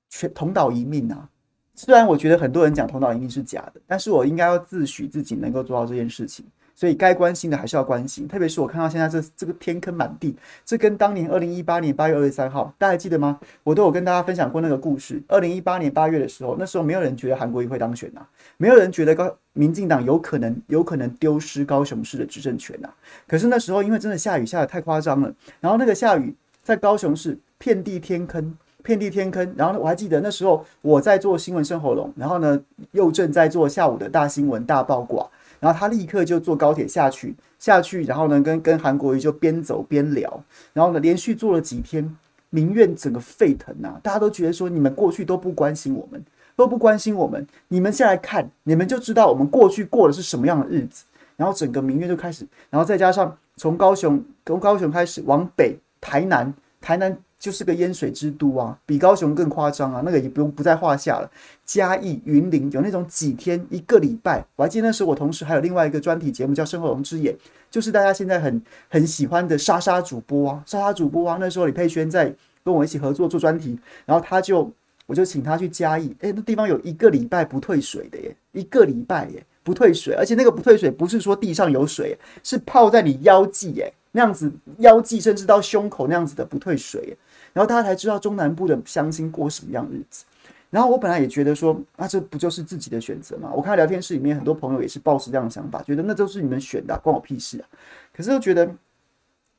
全同岛一命啊。虽然我觉得很多人讲同岛一命是假的，但是我应该要自诩自己能够做到这件事情。所以该关心的还是要关心，特别是我看到现在这这个天坑满地，这跟当年二零一八年八月二十三号，大家还记得吗？我都有跟大家分享过那个故事。二零一八年八月的时候，那时候没有人觉得韩国瑜会当选呐、啊，没有人觉得高民进党有可能有可能丢失高雄市的执政权呐、啊。可是那时候因为真的下雨下得太夸张了，然后那个下雨在高雄市遍地天坑，遍地天坑。然后呢，我还记得那时候我在做新闻生喉咙，然后呢，又正在做下午的大新闻大爆卦。然后他立刻就坐高铁下去，下去，然后呢，跟跟韩国瑜就边走边聊，然后呢，连续做了几天，民怨整个沸腾啊！大家都觉得说，你们过去都不关心我们，都不关心我们，你们现在看，你们就知道我们过去过的是什么样的日子。然后整个民怨就开始，然后再加上从高雄，从高雄开始往北，台南，台南。就是个淹水之都啊，比高雄更夸张啊，那个也不用不在话下了。嘉义、云林有那种几天一个礼拜，我还记得那时候我同时还有另外一个专题节目叫《生活龙之眼》，就是大家现在很很喜欢的莎莎主播啊，莎莎主播啊，那时候李佩轩在跟我一起合作做专题，然后他就我就请他去嘉义，诶，那地方有一个礼拜不退水的耶，一个礼拜耶不退水，而且那个不退水不是说地上有水，是泡在你腰际耶，那样子腰际甚至到胸口那样子的不退水。然后大家才知道中南部的乡亲过什么样日子。然后我本来也觉得说，那、这不就是自己的选择吗？我看聊天室里面很多朋友也是抱持这样的想法，觉得那都是你们选的、关我屁事啊！可是又觉得，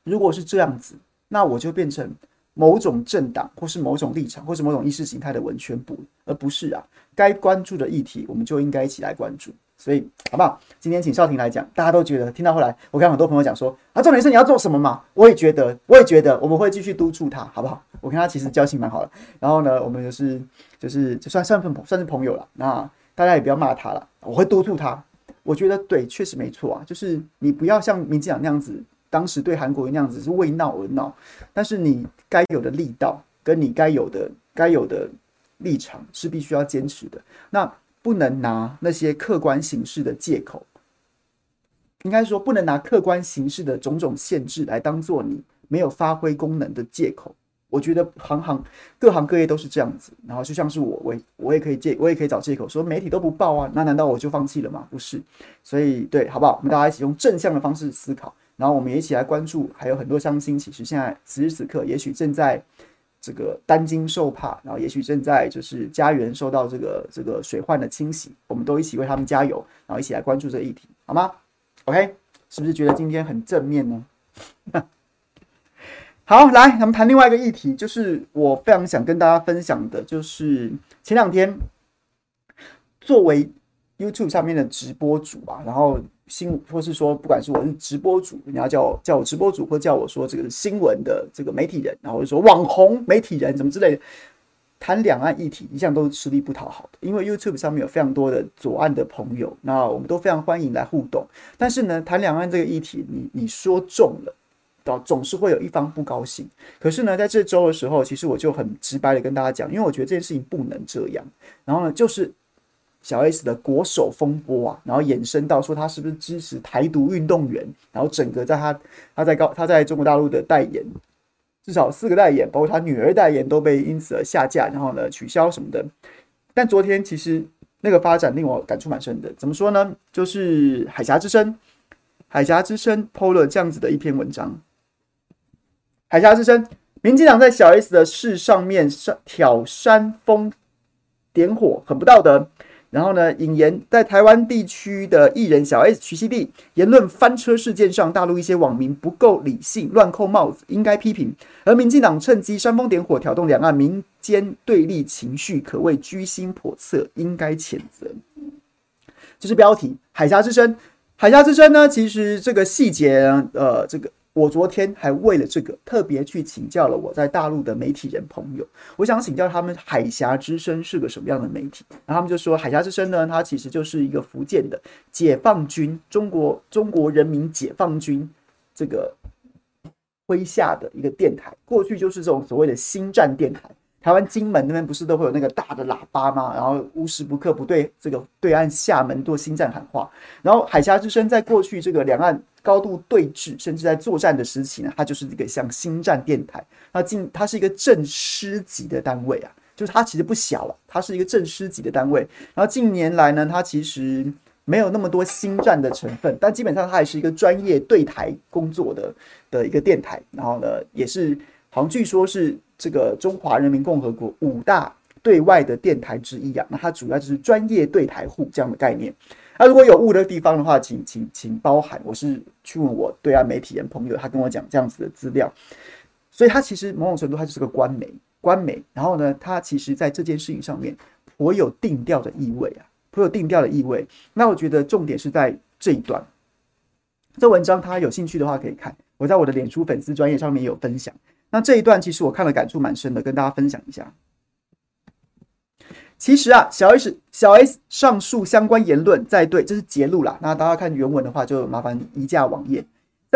如果是这样子，那我就变成某种政党，或是某种立场，或是某种意识形态的文宣部，而不是啊，该关注的议题，我们就应该一起来关注。所以，好不好？今天请少廷来讲，大家都觉得听到后来，我看很多朋友讲说啊，重点是你要做什么嘛？我也觉得，我也觉得，我们会继续督促他，好不好？我跟他其实交情蛮好的，然后呢，我们就是就是就算算份算是朋友了。那大家也不要骂他了，我会督促他。我觉得对，确实没错啊，就是你不要像民进党那样子当时对韩国瑜那样子是为闹而闹，但是你该有的力道跟你该有的该有的立场是必须要坚持的，那不能拿那些客观形式的借口，应该说不能拿客观形式的种种限制来当做你没有发挥功能的借口。我觉得行行各行各业都是这样子，然后就像是我，我我也可以借，我也可以找借口说媒体都不报啊，那难道我就放弃了吗？不是，所以对，好不好？我们大家一起用正向的方式思考，然后我们也一起来关注，还有很多乡亲，其实现在此时此刻，也许正在这个担惊受怕，然后也许正在就是家园受到这个这个水患的侵袭，我们都一起为他们加油，然后一起来关注这个议题，好吗？OK，是不是觉得今天很正面呢？好，来，咱们谈另外一个议题，就是我非常想跟大家分享的，就是前两天作为 YouTube 上面的直播主啊，然后新或是说，不管是我是直播主，你要叫我叫我直播主，或叫我说这个新闻的这个媒体人，然后或者说网红媒体人，什么之类的，谈两岸议题一向都是吃力不讨好的，因为 YouTube 上面有非常多的左岸的朋友，那我们都非常欢迎来互动，但是呢，谈两岸这个议题，你你说中了。总是会有一方不高兴。可是呢，在这周的时候，其实我就很直白的跟大家讲，因为我觉得这件事情不能这样。然后呢，就是小 S 的国手风波啊，然后衍生到说他是不是支持台独运动员，然后整个在他他在高他在中国大陆的代言，至少四个代言，包括他女儿代言都被因此而下架，然后呢取消什么的。但昨天其实那个发展令我感触蛮深的。怎么说呢？就是海峡之声，海峡之声 PO 了这样子的一篇文章。海峡之声，民进党在小 S 的事上面上挑煽风点火，很不道德。然后呢，引言在台湾地区的艺人小 S 徐熙娣言论翻车事件上，大陆一些网民不够理性，乱扣帽子，应该批评。而民进党趁机煽风点火，挑动两岸民间对立情绪，可谓居心叵测，应该谴责。这是标题。海峡之声，海峡之声呢？其实这个细节，呃，这个。我昨天还为了这个特别去请教了我在大陆的媒体人朋友，我想请教他们海峡之声是个什么样的媒体，然后他们就说海峡之声呢，它其实就是一个福建的解放军，中国中国人民解放军这个麾下的一个电台，过去就是这种所谓的心战电台。台湾金门那边不是都会有那个大的喇叭吗？然后无时不刻不对这个对岸厦门做心战喊话。然后海峡之声在过去这个两岸高度对峙，甚至在作战的时期呢，它就是一个像心战电台。那进它是一个正师级的单位啊，就是它其实不小了，它是一个正师级的单位。然后近年来呢，它其实没有那么多心战的成分，但基本上它也是一个专业对台工作的的一个电台。然后呢，也是好像据说是。这个中华人民共和国五大对外的电台之一啊，那它主要就是专业对台户这样的概念。那如果有误的地方的话，请请请包涵。我是去问我对岸媒体人朋友，他跟我讲这样子的资料，所以他其实某种程度他就是个官媒，官媒。然后呢，他其实在这件事情上面颇有定调的意味啊，颇有定调的意味。那我觉得重点是在这一段。这文章他有兴趣的话可以看，我在我的脸书粉丝专业上面有分享。那这一段其实我看了感触蛮深的，跟大家分享一下。其实啊，小 S 小 S 上述相关言论在对，这是揭露啦。那大家看原文的话，就麻烦移驾网页。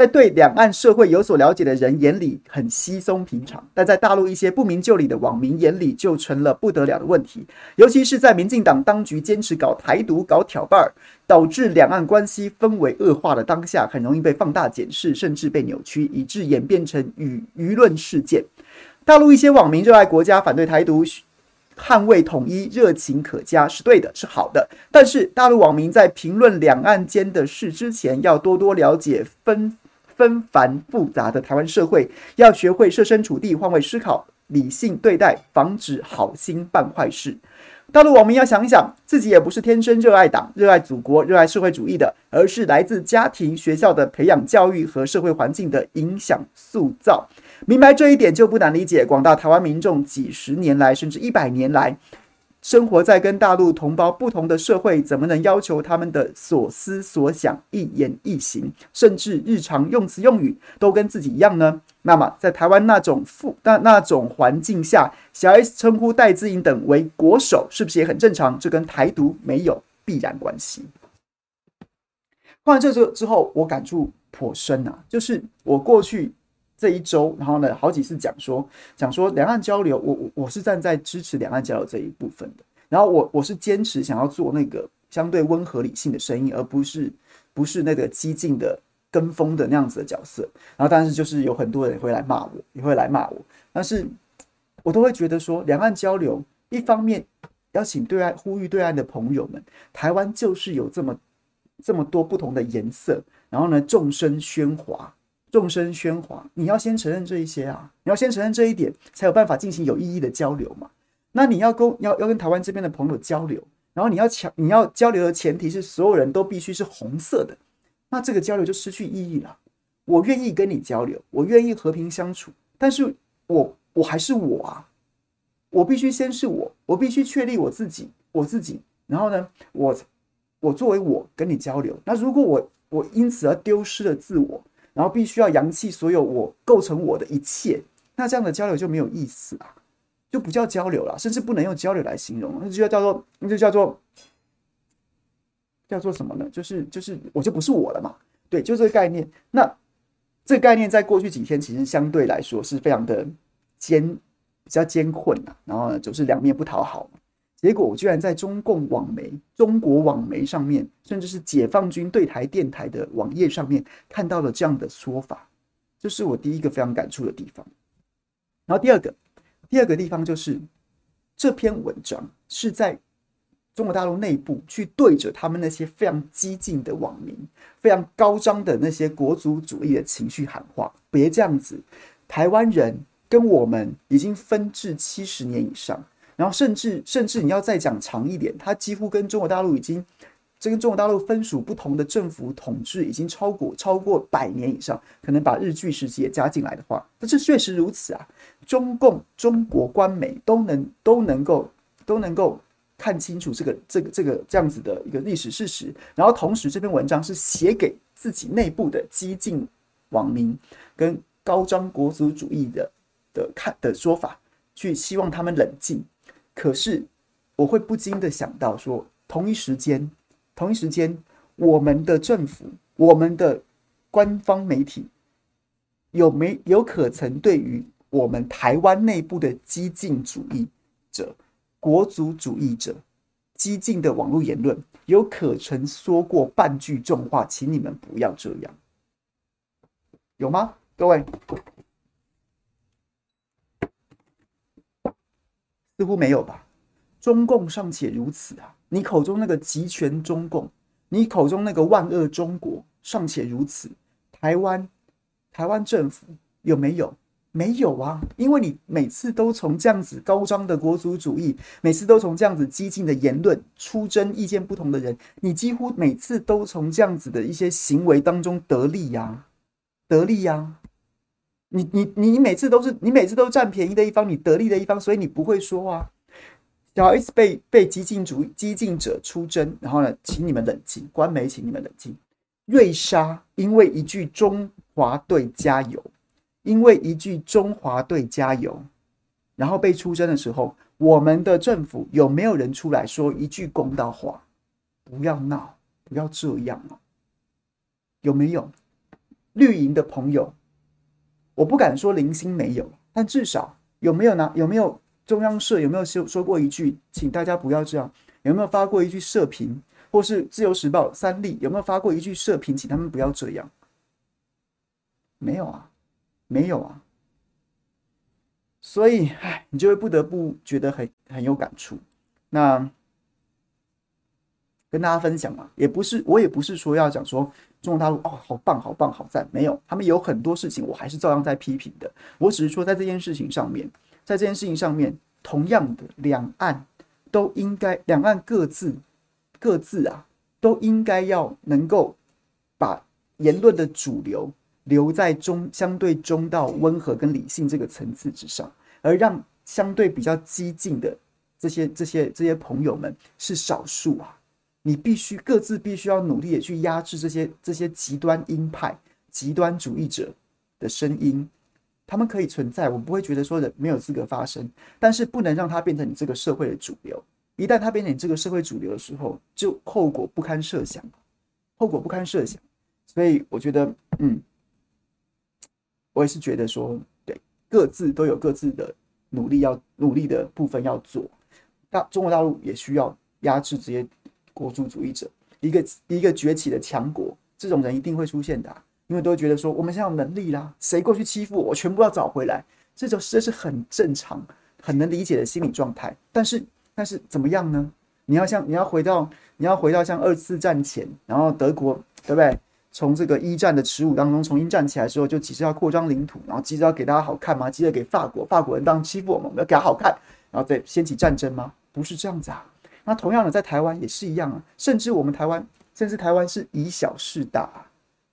在对两岸社会有所了解的人眼里很稀松平常，但在大陆一些不明就里的网民眼里就成了不得了的问题。尤其是在民进党当局坚持搞台独、搞挑伴儿，导致两岸关系氛围恶化的当下，很容易被放大检视，甚至被扭曲，以致演变成舆舆论事件。大陆一些网民热爱国家，反对台独，捍卫统一，热情可嘉，是对的，是好的。但是大陆网民在评论两岸间的事之前，要多多了解分。纷繁复杂的台湾社会，要学会设身处地、换位思考、理性对待，防止好心办坏事。大陆网民要想一想，自己也不是天生热爱党、热爱祖国、热爱社会主义的，而是来自家庭、学校的培养教育和社会环境的影响塑造。明白这一点，就不难理解广大台湾民众几十年来，甚至一百年来。生活在跟大陆同胞不同的社会，怎么能要求他们的所思所想、一言一行，甚至日常用词用语都跟自己一样呢？那么，在台湾那种富那那种环境下，小 S 称呼戴资颖等为国手，是不是也很正常？这跟台独没有必然关系。看完这之之后，我感触颇深啊。就是我过去这一周，然后呢，好几次讲说讲说两岸交流，我我我是站在支持两岸交流这一部分的。然后我我是坚持想要做那个相对温和理性的声音，而不是不是那个激进的跟风的那样子的角色。然后但是就是有很多人会来骂我，也会来骂我，但是我都会觉得说两岸交流，一方面邀请对岸呼吁对岸的朋友们，台湾就是有这么这么多不同的颜色，然后呢众声喧哗，众声喧哗，你要先承认这一些啊，你要先承认这一点，才有办法进行有意义的交流嘛。那你要跟要要跟台湾这边的朋友交流，然后你要强你要交流的前提是所有人都必须是红色的，那这个交流就失去意义了。我愿意跟你交流，我愿意和平相处，但是我我还是我啊，我必须先是我，我必须确立我自己，我自己，然后呢，我我作为我跟你交流，那如果我我因此而丢失了自我，然后必须要扬弃所有我构成我的一切，那这样的交流就没有意思啊。就不叫交流了，甚至不能用交流来形容，那就叫做，那就叫做，叫做什么呢？就是就是，我就不是我了嘛。对，就这个概念。那这个概念在过去几天其实相对来说是非常的艰，比较艰困啊。然后呢，就是两面不讨好。结果我居然在中共网媒、中国网媒上面，甚至是解放军对台电台的网页上面看到了这样的说法，这是我第一个非常感触的地方。然后第二个。第二个地方就是这篇文章是在中国大陆内部去对着他们那些非常激进的网民、非常高涨的那些国族主义的情绪喊话。别这样子，台湾人跟我们已经分治七十年以上，然后甚至甚至你要再讲长一点，他几乎跟中国大陆已经。这跟中国大陆分属不同的政府统治已经超过超过百年以上，可能把日据时期也加进来的话，那这确实如此啊。中共、中国官媒都能都能够都能够看清楚这个这个这个这样子的一个历史事实，然后同时这篇文章是写给自己内部的激进网民跟高张国族主义的的看的说法，去希望他们冷静。可是我会不禁的想到说，同一时间。同一时间，我们的政府、我们的官方媒体有没有可曾对于我们台湾内部的激进主义者、国族主义者、激进的网络言论，有可曾说过半句重话？请你们不要这样，有吗？各位，似乎没有吧？中共尚且如此啊！你口中那个集权中共，你口中那个万恶中国尚且如此，台湾台湾政府有没有？没有啊！因为你每次都从这样子高张的国族主义，每次都从这样子激进的言论出征意见不同的人，你几乎每次都从这样子的一些行为当中得利呀、得利呀、你你你每次都是你每次都占便宜的一方，你得利的一方，所以你不会说啊。然后一直被被激进主义激进者出征，然后呢，请你们冷静，官媒，请你们冷静。瑞莎因为一句“中华队加油”，因为一句“中华队加油”，然后被出征的时候，我们的政府有没有人出来说一句公道话？不要闹，不要这样啊！有没有绿营的朋友？我不敢说零星没有，但至少有没有呢？有没有？中央社有没有说说过一句，请大家不要这样？有没有发过一句社评，或是自由时报三立有没有发过一句社评，请他们不要这样？没有啊，没有啊。所以，唉，你就会不得不觉得很很有感触。那跟大家分享嘛，也不是，我也不是说要讲说中国大陆哦，好棒，好棒，好赞。没有，他们有很多事情，我还是照样在批评的。我只是说，在这件事情上面。在这件事情上面，同样的，两岸都应该，两岸各自各自啊，都应该要能够把言论的主流留在中相对中道、温和跟理性这个层次之上，而让相对比较激进的这些这些这些朋友们是少数啊。你必须各自必须要努力的去压制这些这些极端鹰派、极端主义者的声音。他们可以存在，我们不会觉得说人没有资格发声，但是不能让它变成你这个社会的主流。一旦它变成你这个社会主流的时候，就后果不堪设想，后果不堪设想。所以我觉得嗯，我也是觉得说，对，各自都有各自的努力要努力的部分要做。大中国大陆也需要压制这些国族主义者，一个一个崛起的强国，这种人一定会出现的，因为都会觉得说，我们现在有能力啦，谁过去欺负我，我全部要找回来，这种这是很正常、很能理解的心理状态。但是，但是怎么样呢？你要像你要回到你要回到像二次战前，然后德国对不对？从这个一战的耻辱当中重新站起来的时候，就急着要扩张领土，然后急着要给大家好看吗？急着给法国法国人当欺负我们，我们要给他好看，然后再掀起战争吗？不是这样子啊。那同样的，在台湾也是一样啊。甚至我们台湾，甚至台湾是以小事大，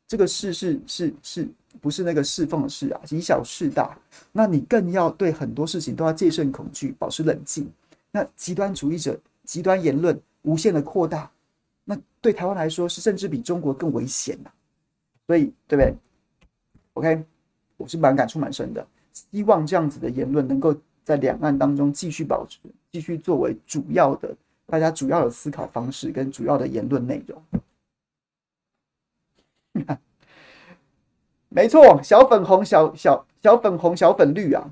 这个事是是是不是那个侍奉的事啊？以小事大，那你更要对很多事情都要戒慎恐惧，保持冷静。那极端主义者、极端言论无限的扩大。那对台湾来说是甚至比中国更危险呐，所以对不对？OK，我是蛮感触蛮深的，希望这样子的言论能够在两岸当中继续保持，继续作为主要的大家主要的思考方式跟主要的言论内容。没错，小粉红、小小小粉红、小粉绿啊，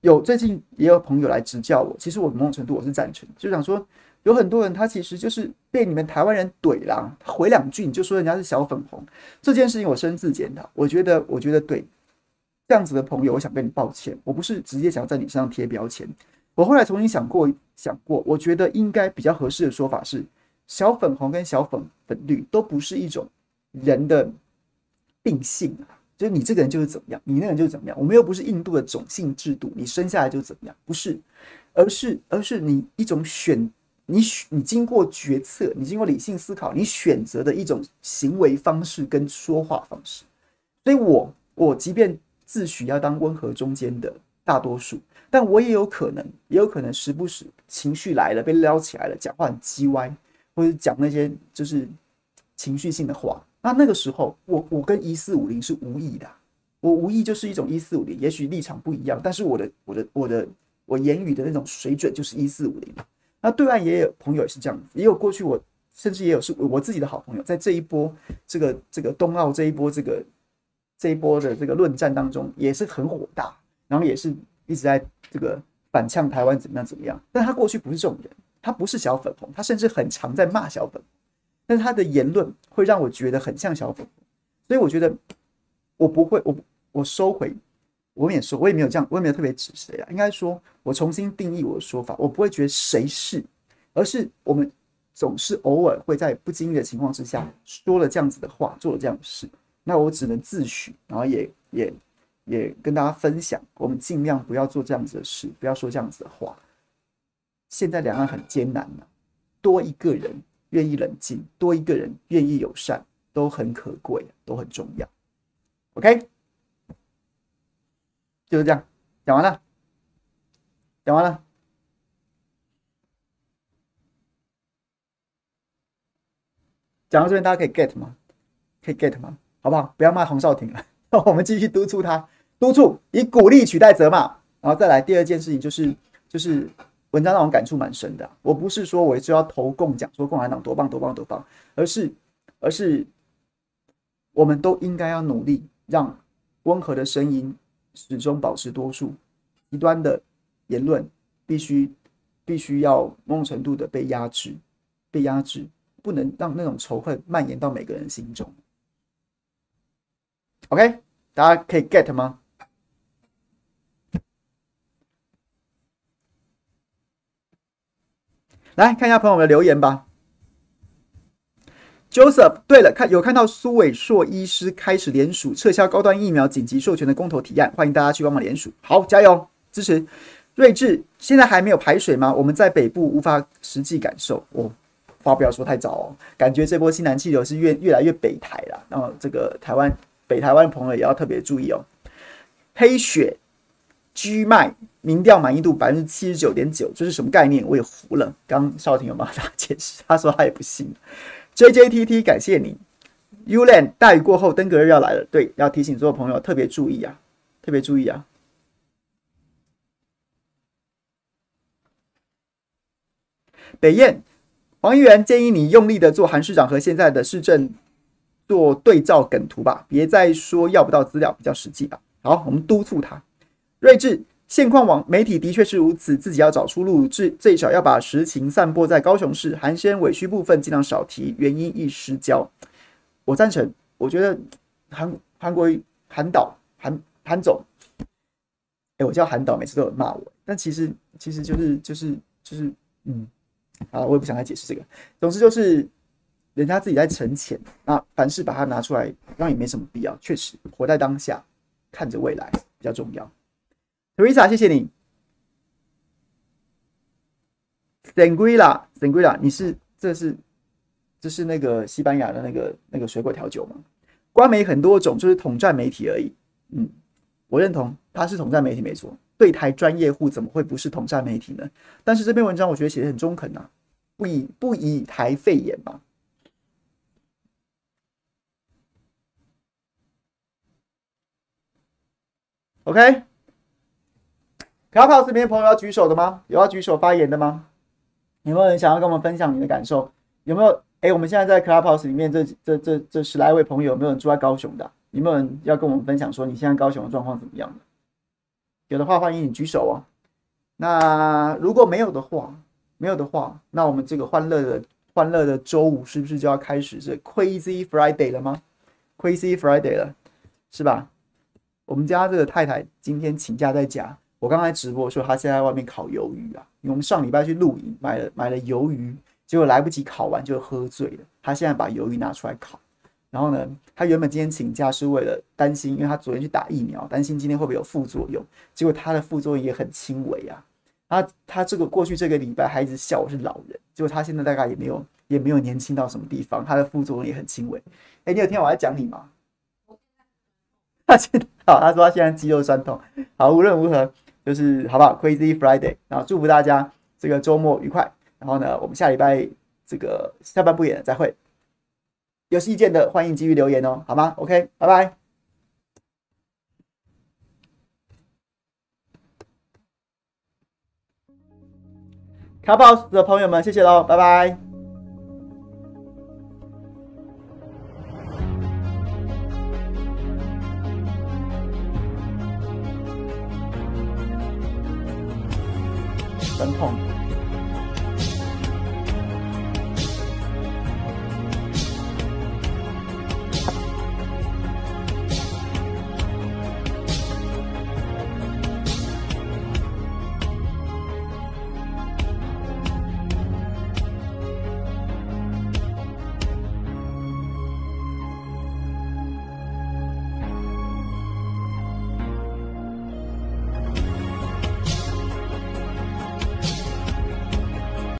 有最近也有朋友来指教我，其实我某种程度我是赞成，就想说。有很多人，他其实就是被你们台湾人怼了，回两句你就说人家是小粉红，这件事情我深自检讨。我觉得，我觉得对这样子的朋友，我想跟你抱歉，我不是直接想要在你身上贴标签。我后来重新想过，想过，我觉得应该比较合适的说法是，小粉红跟小粉粉绿都不是一种人的病性啊，就是你这个人就是怎么样，你那个人就是怎么样。我们又不是印度的种姓制度，你生下来就怎么样，不是，而是而是你一种选。你选你经过决策，你经过理性思考，你选择的一种行为方式跟说话方式。所以我我即便自诩要当温和中间的大多数，但我也有可能，也有可能时不时情绪来了被撩起来了，讲话很叽歪，或者讲那些就是情绪性的话。那那个时候，我我跟一四五零是无意的，我无意就是一种一四五零，也许立场不一样，但是我的我的我的我言语的那种水准就是一四五零。那对岸也有朋友也是这样，也有过去我甚至也有是我自己的好朋友，在这一波这个这个冬奥这一波这个这一波的这个论战当中，也是很火大，然后也是一直在这个反呛台湾怎么样怎么样。但他过去不是这种人，他不是小粉红，他甚至很常在骂小粉红，但是他的言论会让我觉得很像小粉红，所以我觉得我不会，我我收回。我也说，我也没有这样，我也没有特别指谁啊。应该说，我重新定义我的说法，我不会觉得谁是，而是我们总是偶尔会在不经意的情况之下说了这样子的话，做了这样的事。那我只能自诩，然后也也也跟大家分享，我们尽量不要做这样子的事，不要说这样子的话。现在两岸很艰难呐，多一个人愿意冷静，多一个人愿意友善，都很可贵，都很重要。OK。就是这样，讲完了，讲完了。讲到这边，大家可以 get 吗？可以 get 吗？好不好？不要骂洪少廷了，我们继续督促他，督促以鼓励取代责骂。然后再来第二件事情，就是就是文章让我感触蛮深的。我不是说我就要投共讲，说共产党多棒多棒多棒，而是而是我们都应该要努力，让温和的声音。始终保持多数，极端的言论必须必须要某种程度的被压制，被压制，不能让那种仇恨蔓延到每个人心中。OK，大家可以 get 吗？来看一下朋友们的留言吧。Joseph，对了，看有看到苏伟硕医师开始联署撤销高端疫苗紧急授权的公投提案，欢迎大家去帮忙联署。好，加油支持。睿智，现在还没有排水吗？我们在北部无法实际感受。哦，话不要说太早哦，感觉这波西南气流是越越来越北台了。然后这个台湾北台湾朋友也要特别注意哦。黑雪 G 麦民调满意度百分之七十九点九，这是什么概念？我也糊了。刚少廷有帮大家解释，他说他也不信。J J T T，感谢你。Ulan，大雨过后，登革热要来了，对，要提醒所有朋友特别注意啊，特别注意啊。北燕黄议员建议你用力的做韩市长和现在的市政做对照梗图吧，别再说要不到资料，比较实际吧。好，我们督促他。睿智，现况网媒体的确是如此，自己要找出路，至最少要把实情散播在高雄市，寒暄委屈部分尽量少提，原因易失焦。我赞成，我觉得韩韩国韩导韩韩总，哎、我叫韩导，每次都有骂我，但其实其实就是就是就是嗯，啊，我也不想再解释这个。总之就是人家自己在沉潜，那凡事把它拿出来，那也没什么必要。确实，活在当下，看着未来比较重要。Teresa，谢谢你。Sangrila，Sangrila，你是这是这是那个西班牙的那个那个水果调酒吗？官媒很多种，就是统战媒体而已。嗯，我认同他是统战媒体没错。对台专业户怎么会不是统战媒体呢？但是这篇文章我觉得写的很中肯啊，不以不以台废言嘛。OK。Clubhouse 里面朋友要举手的吗？有要举手发言的吗？有没有人想要跟我们分享你的感受？有没有？哎，我们现在在 Clubhouse 里面这，这这这十来位朋友，有没有人住在高雄的？有没有人要跟我们分享说你现在高雄的状况怎么样？有的话，欢迎你举手哦。那如果没有的话，没有的话，那我们这个欢乐的欢乐的周五是不是就要开始这 Crazy Friday 了吗？Crazy Friday 了，是吧？我们家这个太太今天请假在家。我刚才直播说，他现在在外面烤鱿鱼啊，因为我们上礼拜去露营，买了买了鱿鱼，结果来不及烤完就喝醉了。他现在把鱿鱼拿出来烤，然后呢，他原本今天请假是为了担心，因为他昨天去打疫苗，担心今天会不会有副作用。结果他的副作用也很轻微啊。他他这个过去这个礼拜还一直笑我是老人，结果他现在大概也没有也没有年轻到什么地方，他的副作用也很轻微。哎，你有听我在讲你吗？他现在好，他说他现在肌肉酸痛。好，无论如何。就是好不好？Crazy Friday，然后祝福大家这个周末愉快。然后呢，我们下礼拜这个下半部演再会。有意见的欢迎继续留言哦，好吗？OK，拜拜。卡 boss 的朋友们，谢谢喽，拜拜。